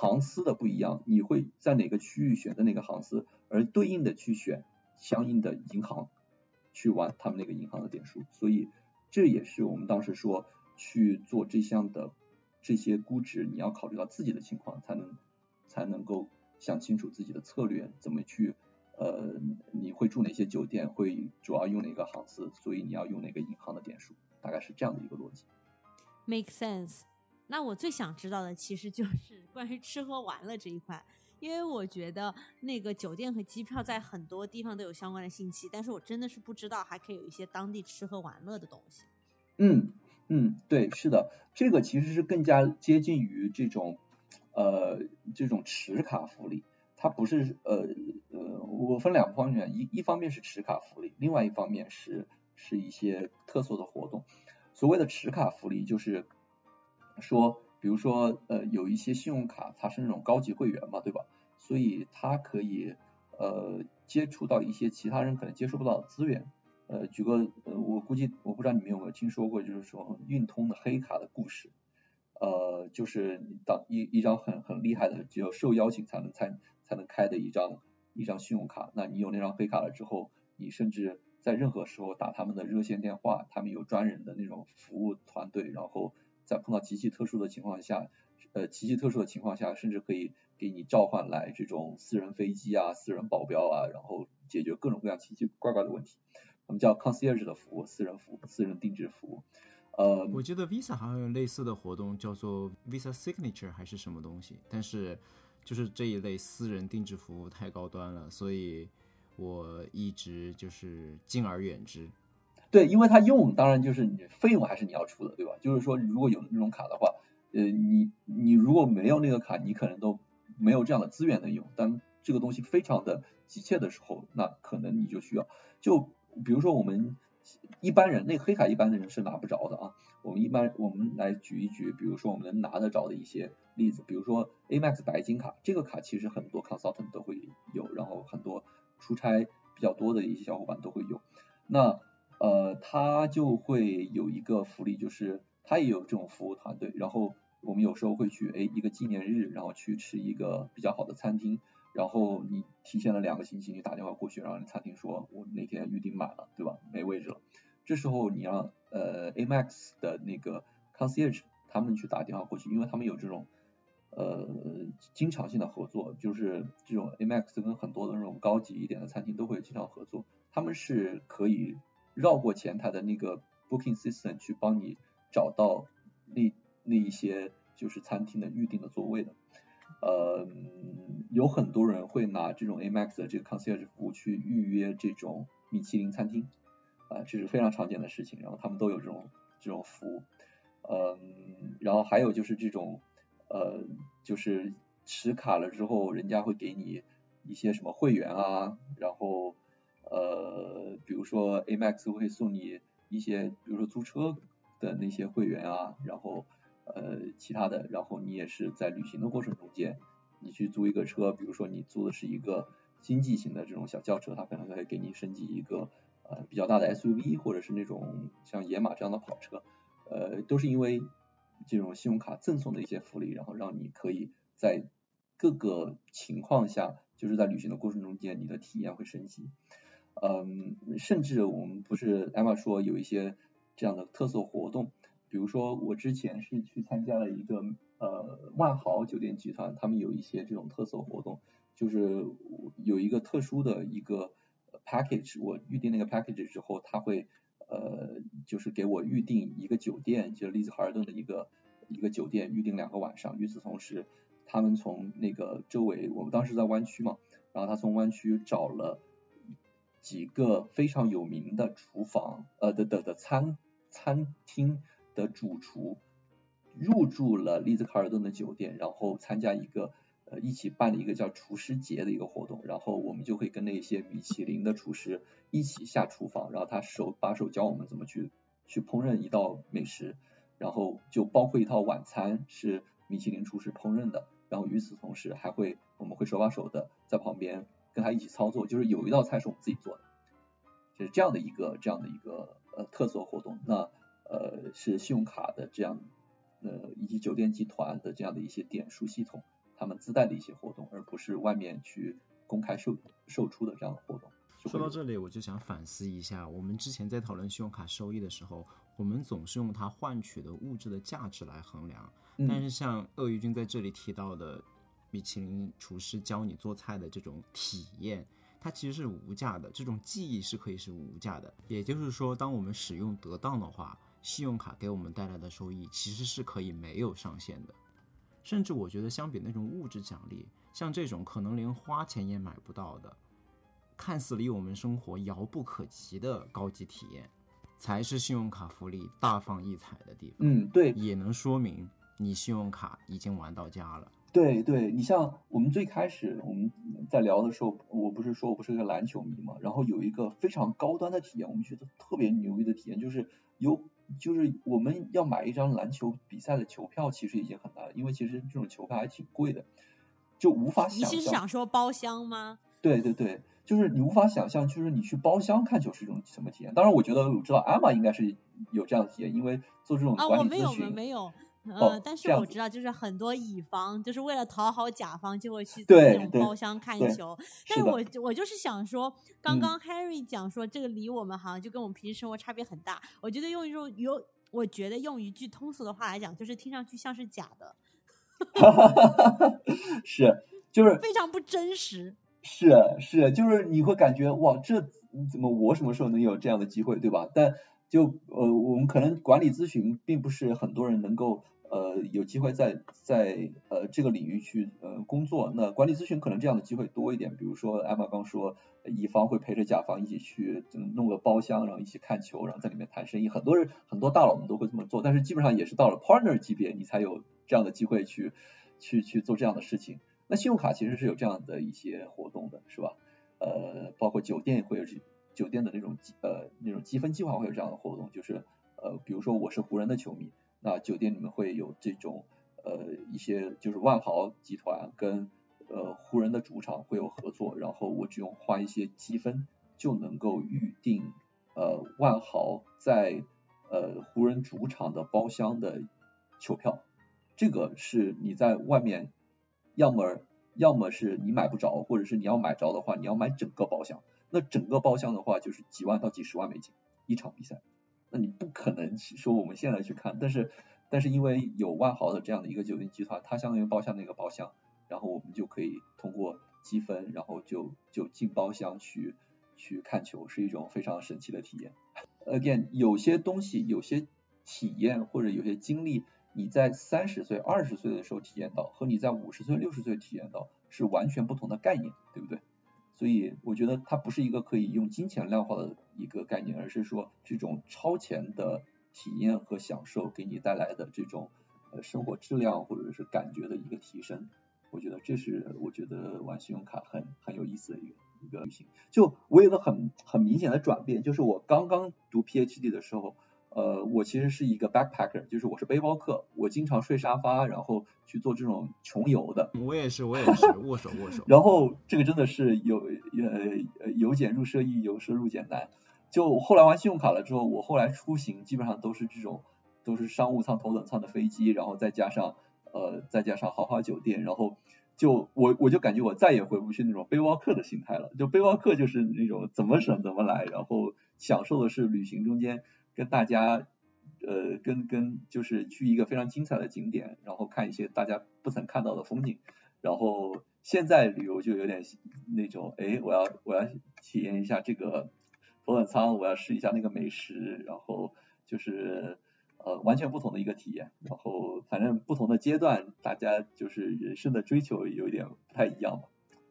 航司的不一样，你会在哪个区域选择哪个航司，而对应的去选相应的银行去玩他们那个银行的点数。所以这也是我们当时说去做这项的这些估值，你要考虑到自己的情况，才能才能够想清楚自己的策略怎么去。呃，你会住哪些酒店？会主要用哪个航司？所以你要用哪个银行的点数？大概是这样的一个逻辑。Make sense。那我最想知道的其实就是关于吃喝玩乐这一块，因为我觉得那个酒店和机票在很多地方都有相关的信息，但是我真的是不知道还可以有一些当地吃喝玩乐的东西。嗯嗯，对，是的，这个其实是更加接近于这种呃这种持卡福利。它不是呃呃，我分两方面，一一方面是持卡福利，另外一方面是是一些特色的活动。所谓的持卡福利，就是说，比如说呃，有一些信用卡它是那种高级会员嘛，对吧？所以它可以呃接触到一些其他人可能接触不到的资源。呃，举个呃，我估计我不知道你们有没有听说过，就是说运通的黑卡的故事。呃，就是当一一张很很厉害的，只有受邀请才能才。才能开的一张一张信用卡，那你有那张黑卡了之后，你甚至在任何时候打他们的热线电话，他们有专人的那种服务团队，然后在碰到极其特殊的情况下，呃，极其特殊的情况下，甚至可以给你召唤来这种私人飞机啊、私人保镖啊，然后解决各种各样奇奇怪怪的问题。我们叫 concierge 的服务，私人服务、私人定制服务。呃，我觉得 Visa 好像有类似的活动，叫做 Visa Signature 还是什么东西，但是。就是这一类私人定制服务太高端了，所以我一直就是敬而远之。对，因为它用当然就是你费用还是你要出的，对吧？就是说如果有那种卡的话，呃，你你如果没有那个卡，你可能都没有这样的资源能用。当这个东西非常的急切的时候，那可能你就需要。就比如说我们一般人，那黑卡一般的人是拿不着的啊。我们一般我们来举一举，比如说我们能拿得着的一些。例子，比如说 Amex 白金卡，这个卡其实很多 consultant 都会有，然后很多出差比较多的一些小伙伴都会有。那呃，他就会有一个福利，就是他也有这种服务团队。然后我们有时候会去，哎，一个纪念日，然后去吃一个比较好的餐厅。然后你提前了两个星期，你打电话过去，然后餐厅说我那天预订满了，对吧？没位置了。这时候你让呃 Amex 的那个 concierge 他们去打电话过去，因为他们有这种。呃，经常性的合作，就是这种 Amex 跟很多的那种高级一点的餐厅都会经常合作，他们是可以绕过前台的那个 Booking System 去帮你找到那那一些就是餐厅的预定的座位的。呃，有很多人会拿这种 Amex 的这个 Concierge 服务去预约这种米其林餐厅，啊，这是非常常见的事情，然后他们都有这种这种服务。嗯，然后还有就是这种。呃，就是持卡了之后，人家会给你一些什么会员啊，然后呃，比如说 Amex 会送你一些，比如说租车的那些会员啊，然后呃其他的，然后你也是在旅行的过程中间，你去租一个车，比如说你租的是一个经济型的这种小轿车，它可能会给你升级一个呃比较大的 SUV，或者是那种像野马这样的跑车，呃，都是因为。这种信用卡赠送的一些福利，然后让你可以在各个情况下，就是在旅行的过程中间，你的体验会升级。嗯，甚至我们不是艾玛说有一些这样的特色活动，比如说我之前是去参加了一个呃万豪酒店集团，他们有一些这种特色活动，就是有一个特殊的一个 package，我预定那个 package 之后，他会。呃，就是给我预定一个酒店，就是丽兹卡尔顿的一个一个酒店，预定两个晚上。与此同时，他们从那个周围，我们当时在湾区嘛，然后他从湾区找了几个非常有名的厨房，呃的的的餐餐厅的主厨，入住了丽兹卡尔顿的酒店，然后参加一个。呃，一起办的一个叫厨师节的一个活动，然后我们就会跟那些米其林的厨师一起下厨房，然后他手把手教我们怎么去去烹饪一道美食，然后就包括一套晚餐是米其林厨师烹饪的，然后与此同时还会我们会手把手的在旁边 *laughs* 跟他一起操作，就是有一道菜是我们自己做的，就是这样的一个这样的一个呃特色活动。那呃是信用卡的这样呃以及酒店集团的这样的一些点数系统，他们自带的一些活动，而不是外面去公开售售出的这样的活动。说到这里，我就想反思一下，我们之前在讨论信用卡收益的时候，我们总是用它换取的物质的价值来衡量，但是像鳄鱼君在这里提到的，米其林厨师教你做菜的这种体验，它其实是无价的，这种记忆是可以是无价的。也就是说，当我们使用得当的话，信用卡给我们带来的收益其实是可以没有上限的。甚至我觉得，相比那种物质奖励，像这种可能连花钱也买不到的。看似离我们生活遥不可及的高级体验，才是信用卡福利大放异彩的地方。嗯，对，也能说明你信用卡已经玩到家了。对，对你像我们最开始我们在聊的时候，我不是说我不是个篮球迷嘛，然后有一个非常高端的体验，我们觉得特别牛逼的体验，就是有就是我们要买一张篮球比赛的球票，其实已经很难了，因为其实这种球票还挺贵的，就无法想象。你是想说包厢吗？*laughs* 对对对。就是你无法想象，就是你去包厢看球是一种什么体验。当然，我觉得我知道艾玛应该是有这样的体验，因为做这种管理咨询。啊，我没有，没有。呃，但是我知道，就是很多乙方就是为了讨好甲方，就会去那种包厢看球。但是我我就是想说，刚刚 Harry 讲说这个离我们好像就跟我们平时生活差别很大。我觉得用一种有，我觉得用一句通俗的话来讲，就是听上去像是假的。*laughs* 是，就是非常不真实。是是，就是你会感觉哇，这怎么我什么时候能有这样的机会，对吧？但就呃，我们可能管理咨询并不是很多人能够呃有机会在在呃这个领域去呃工作。那管理咨询可能这样的机会多一点，比如说艾玛刚说，乙方会陪着甲方一起去弄个包厢，然后一起看球，然后在里面谈生意。很多人很多大佬们都会这么做，但是基本上也是到了 partner 级别，你才有这样的机会去去去做这样的事情。那信用卡其实是有这样的一些活动的，是吧？呃，包括酒店会有酒店的那种呃那种积分计划会有这样的活动，就是呃比如说我是湖人的球迷，那酒店里面会有这种呃一些就是万豪集团跟呃湖人的主场会有合作，然后我只用花一些积分就能够预定呃万豪在呃湖人主场的包厢的球票，这个是你在外面。要么要么是你买不着，或者是你要买着的话，你要买整个包厢。那整个包厢的话，就是几万到几十万美金一场比赛。那你不可能说我们现在去看，但是但是因为有万豪的这样的一个酒店集团，它相当于包厢那个包厢，然后我们就可以通过积分，然后就就进包厢去去看球，是一种非常神奇的体验。Again，有些东西，有些体验或者有些经历。你在三十岁、二十岁的时候体验到，和你在五十岁、六十岁体验到是完全不同的概念，对不对？所以我觉得它不是一个可以用金钱量化的一个概念，而是说这种超前的体验和享受给你带来的这种呃生活质量或者是感觉的一个提升。我觉得这是我觉得玩信用卡很很有意思的一个一个旅行。就我有个很很明显的转变，就是我刚刚读 PhD 的时候。呃，我其实是一个 backpacker，就是我是背包客，我经常睡沙发，然后去做这种穷游的。我也是，我也是握手握手。*laughs* 然后这个真的是有呃由俭入奢易，由奢入俭难。就后来玩信用卡了之后，我后来出行基本上都是这种，都是商务舱、头等舱的飞机，然后再加上呃再加上豪华酒店，然后就我我就感觉我再也回不去那种背包客的心态了。就背包客就是那种怎么省怎么来，然后享受的是旅行中间。跟大家，呃，跟跟就是去一个非常精彩的景点，然后看一些大家不曾看到的风景。然后现在旅游就有点那种，哎，我要我要体验一下这个头等舱，我要试一下那个美食，然后就是呃完全不同的一个体验。然后反正不同的阶段，大家就是人生的追求有一点不太一样嘛。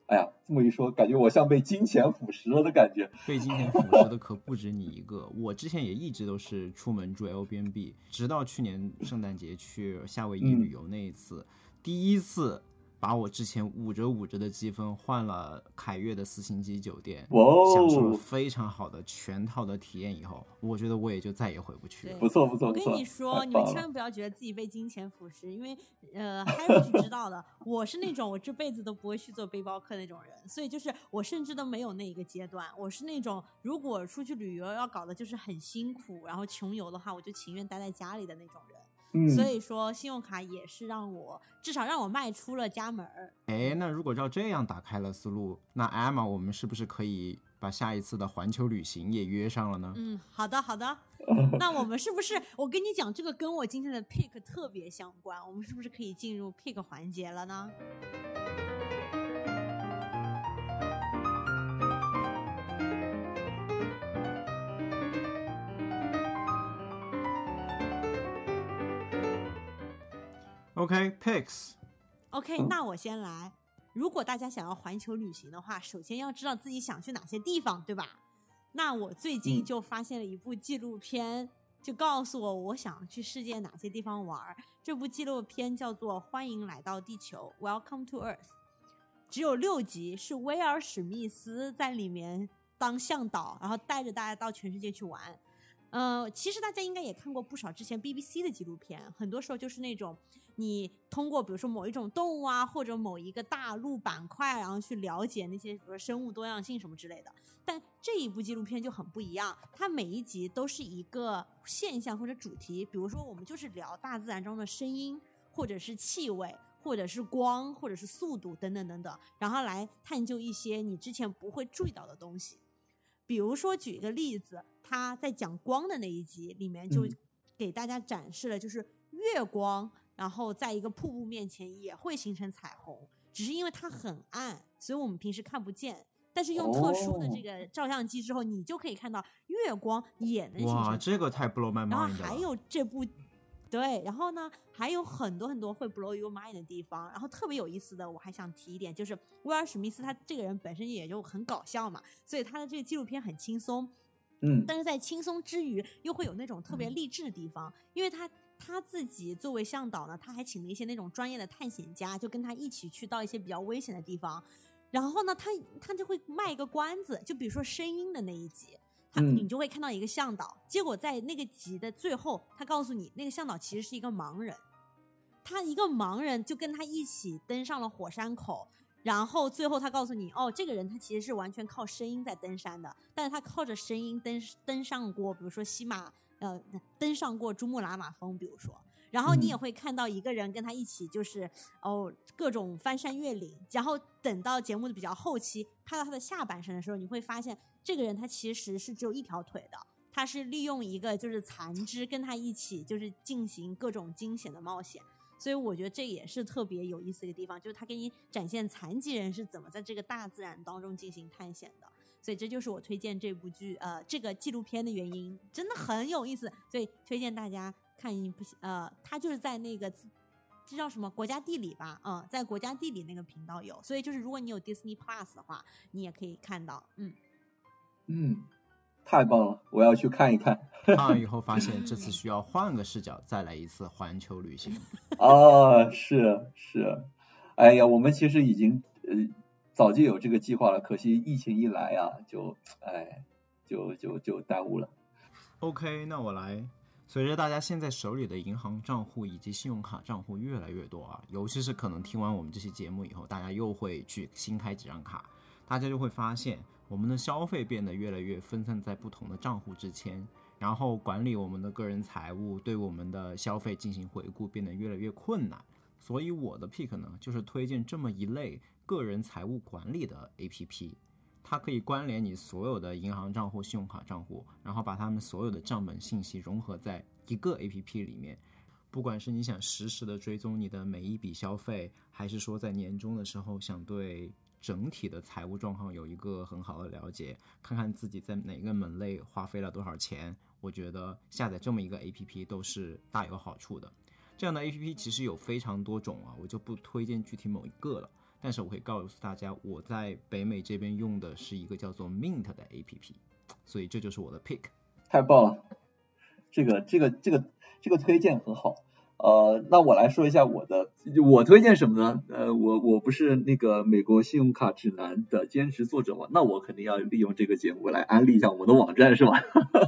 哎呀，这么一说，感觉我像被金钱腐蚀了的感觉。被金钱腐蚀的可不止你一个。我之前也一直都是出门住 L B N B，直到去年圣诞节去夏威夷旅游那一次，第一次把我之前五折五折的积分换了凯悦的四星级酒店，哇享受了哦，非常好的全套的体验以后，我觉得我也就再也回不去了对。不错不错我跟，你说，你们千万不要觉得自己被金钱腐蚀，因为呃，Harry 是知道的，我是那种我这辈子都不会去做背包客那种人，所以就是我甚至都没有那一个阶段，我是那种如果出去旅游要搞的就是很辛苦，然后穷游的话，我就情愿待在家里的那种人。嗯，所以说，信用卡也是让我至少让我迈出了家门儿。哎，那如果照这样打开了思路，那 Emma，我们是不是可以把下一次的环球旅行也约上了呢？嗯，好的好的。*laughs* 那我们是不是？我跟你讲，这个跟我今天的 pick 特别相关。我们是不是可以进入 pick 环节了呢？OK，Pix，、OK，嗯那我先来。如果大家想要环球旅行的话，首先要知道自己想去哪些地方，对吧？那我最近嗯就发现了一部纪录片，就告诉我我想去世界哪些地方玩。这部纪录片叫做《欢迎来到地球》（Welcome to Earth），只有六集，是威尔史密斯在里面当向导，然后带着大家到全世界去玩。呃，其实大家应该也看过不少之前 BBC 的纪录片，很多时候就是那种你通过比如说某一种动物啊，或者某一个大陆板块，然后去了解那些比如说生物多样性什么之类的。但这一部纪录片就很不一样，它每一集都是一个现象或者主题，比如说我们就是聊大自然中的声音，或者是气味，或者是光，或者是速度等等等等，然后来探究一些你之前不会注意到的东西。比如说，举一个例子，他在讲光的那一集里面就嗯给大家展示了，就是月光，然后在一个瀑布面前也会形成彩虹，只是因为它很暗，所以我们平时看不见。但是用特殊的这哦个照相机之后，你就可以看到月光也能形哇，这个太 blow my 然后 mind 了。还有这部，对，然后呢还有很多很多会 blow your mind 的地方。然后特别有意思的，我还想提一点，就是威尔史密斯他这个人本身也就很搞笑嘛，所以他的这个纪录片很轻松，嗯但是在轻松之余又会有那种特别励志的地方，因为他。他自己作为向导呢，他还请了一些那种专业的探险家，就跟他一起去到一些比较危险的地方。然后呢，他他就会卖一个关子，就比如说声音的那一集，他嗯你就会看到一个向导，结果在那个集的最后，他告诉你那个向导其实是一个盲人，他一个盲人就跟他一起登上了火山口，然后最后他告诉你，哦，这个人他其实是完全靠声音在登山的，但是他靠着声音登登上过，比如说西马，呃，登上过珠穆朗玛峰，比如说。然后你也嗯会看到一个人跟他一起，就是哦各种翻山越岭。然后等到节目的比较后期，拍到他的下半身的时候，你会发现这个人他其实是只有一条腿的，他是利用一个就是残肢跟他一起就是进行各种惊险的冒险。所以我觉得这也是特别有意思的一个地方，就是他给你展现残疾人是怎么在这个大自然当中进行探险的。所以这就是我推荐这部剧呃这个纪录片的原因，真的很有意思，所以推荐大家看一部呃，它就是在那个这叫什么？国家地理吧，嗯，在国家地理那个频道有，所以就是如果你有 Disney Plus 的话，你也可以看到，嗯，嗯，太棒了，我要去看一看。看完以后发现这次需要换个视角再来一次环球旅行。啊，是是，哎呀，我们其实已经呃早就有这个计划了，可惜疫情一来啊，就哎就就就耽误了。OK，那我来。随着大家现在手里的银行账户以及信用卡账户越来越多啊，尤其是可能听完我们这期节目以后，大家又会去新开几张卡，大家就会发现我们的消费变得越来越分散在不同的账户之间，然后管理我们的个人财务，对我们的消费进行回顾变得越来越困难。所以我的 pick 呢，就是推荐这么一类个人财务管理的 APP。它可以关联你所有的银行账户、信用卡账户，然后把它们所有的账本信息融合在一个 APP 里面。不管是你想实时的追踪你的每一笔消费，还是说在年终的时候想对整体的财务状况有一个很好的了解，看看自己在哪个门类花费了多少钱，我觉得下载这么一个 APP 都是大有好处的。这样的 APP 其实有非常多种啊，我就不推荐具体某一个了。但是我会告诉大家，我在北美这边用的是一个叫做 Mint 的 APP，所以这就是我的 pick。太棒了，这个这个这个这个推荐很好。呃，那我来说一下我的，我推荐什么呢？呃，我我不是那个美国信用卡指南的兼职作者嘛，那我肯定要利用这个节目来安利一下我的网站，是吧？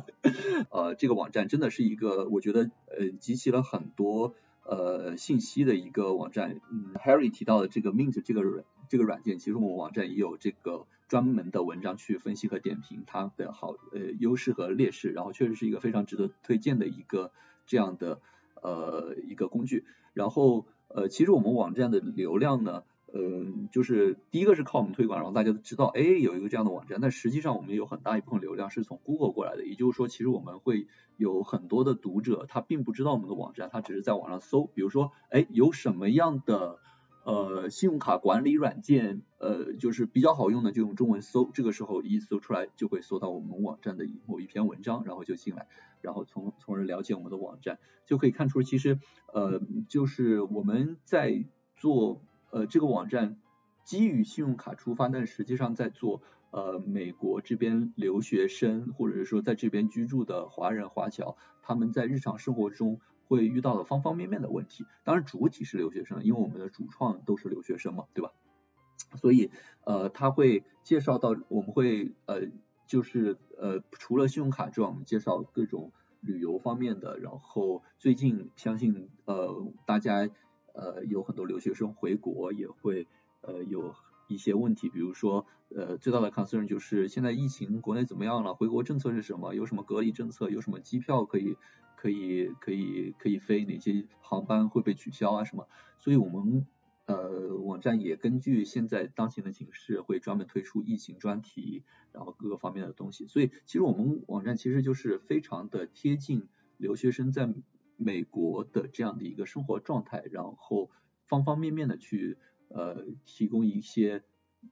*laughs* 呃，这个网站真的是一个，我觉得呃集齐了很多呃信息的一个网站。嗯，Harry 提到的这个 Mint 这个软这个软件，其实我们网站也有这个专门的文章去分析和点评它的好呃优势和劣势，然后确实是一个非常值得推荐的一个这样的。呃，一个工具，然后呃，其实我们网站的流量呢，呃，就是第一个是靠我们推广，然后大家都知道，哎，有一个这样的网站，但实际上我们有很大一部分流量是从 Google 过来的，也就是说，其实我们会有很多的读者，他并不知道我们的网站，他只是在网上搜，比如说，哎，有什么样的呃信用卡管理软件，呃，就是比较好用的，就用中文搜，这个时候一搜出来就会搜到我们网站的某一篇文章，然后就进来。然后从从而了解我们的网站，就可以看出，其实呃，就是我们在做呃这个网站基于信用卡出发，但实际上在做呃美国这边留学生或者是说在这边居住的华人华侨，他们在日常生活中会遇到的方方面面的问题。当然主体是留学生，因为我们的主创都是留学生嘛，对吧？所以呃他会介绍到，我们会呃。就是呃，除了信用卡之外，我们介绍各种旅游方面的。然后最近相信呃，大家呃有很多留学生回国也会呃有一些问题，比如说呃最大的 concern 就是现在疫情国内怎么样了？回国政策是什么？有什么隔离政策？有什么机票可以可以可以可以飞？哪些航班会被取消啊？什么？所以我们。呃，网站也根据现在当前的形势，会专门推出疫情专题，然后各个方面的东西。所以，其实我们网站其实就是非常的贴近留学生在美国的这样的一个生活状态，然后方方面面的去呃提供一些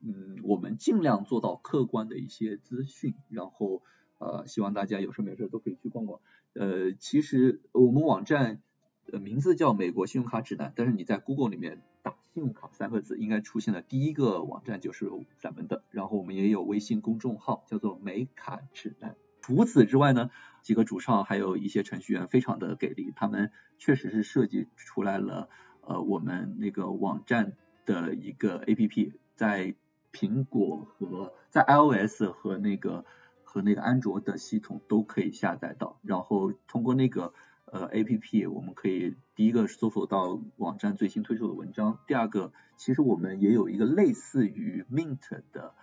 嗯我们尽量做到客观的一些资讯，然后呃希望大家有事没事都可以去逛逛。呃，其实我们网站的名字叫美国信用卡指南，但是你在 Google 里面打。信用卡三个字应该出现的第一个网站就是咱们的，然后我们也有微信公众号叫做美卡指南。除此之外呢，几个主创还有一些程序员非常的给力，他们确实是设计出来了呃我们那个网站的一个 APP，在苹果和在 iOS 和那个和那个安卓的系统都可以下载到，然后通过那个。呃，A P P 我们可以第一个搜索到网站最新推出的文章，第二个其实我们也有一个类似于 Mint 的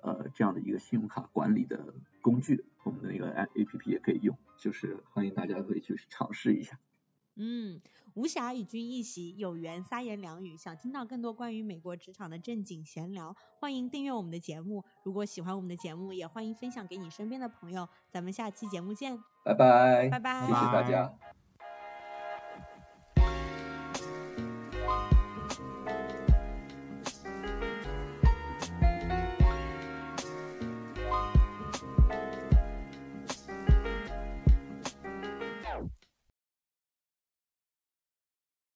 呃这样的一个信用卡管理的工具，我们的那个 A P P 也可以用，就是欢迎大家可以去尝试一下。嗯，无暇与君一席，有缘三言两语。想听到更多关于美国职场的正经闲聊，欢迎订阅我们的节目。如果喜欢我们的节目，也欢迎分享给你身边的朋友。咱们下期节目见，拜拜，拜拜，谢谢大家。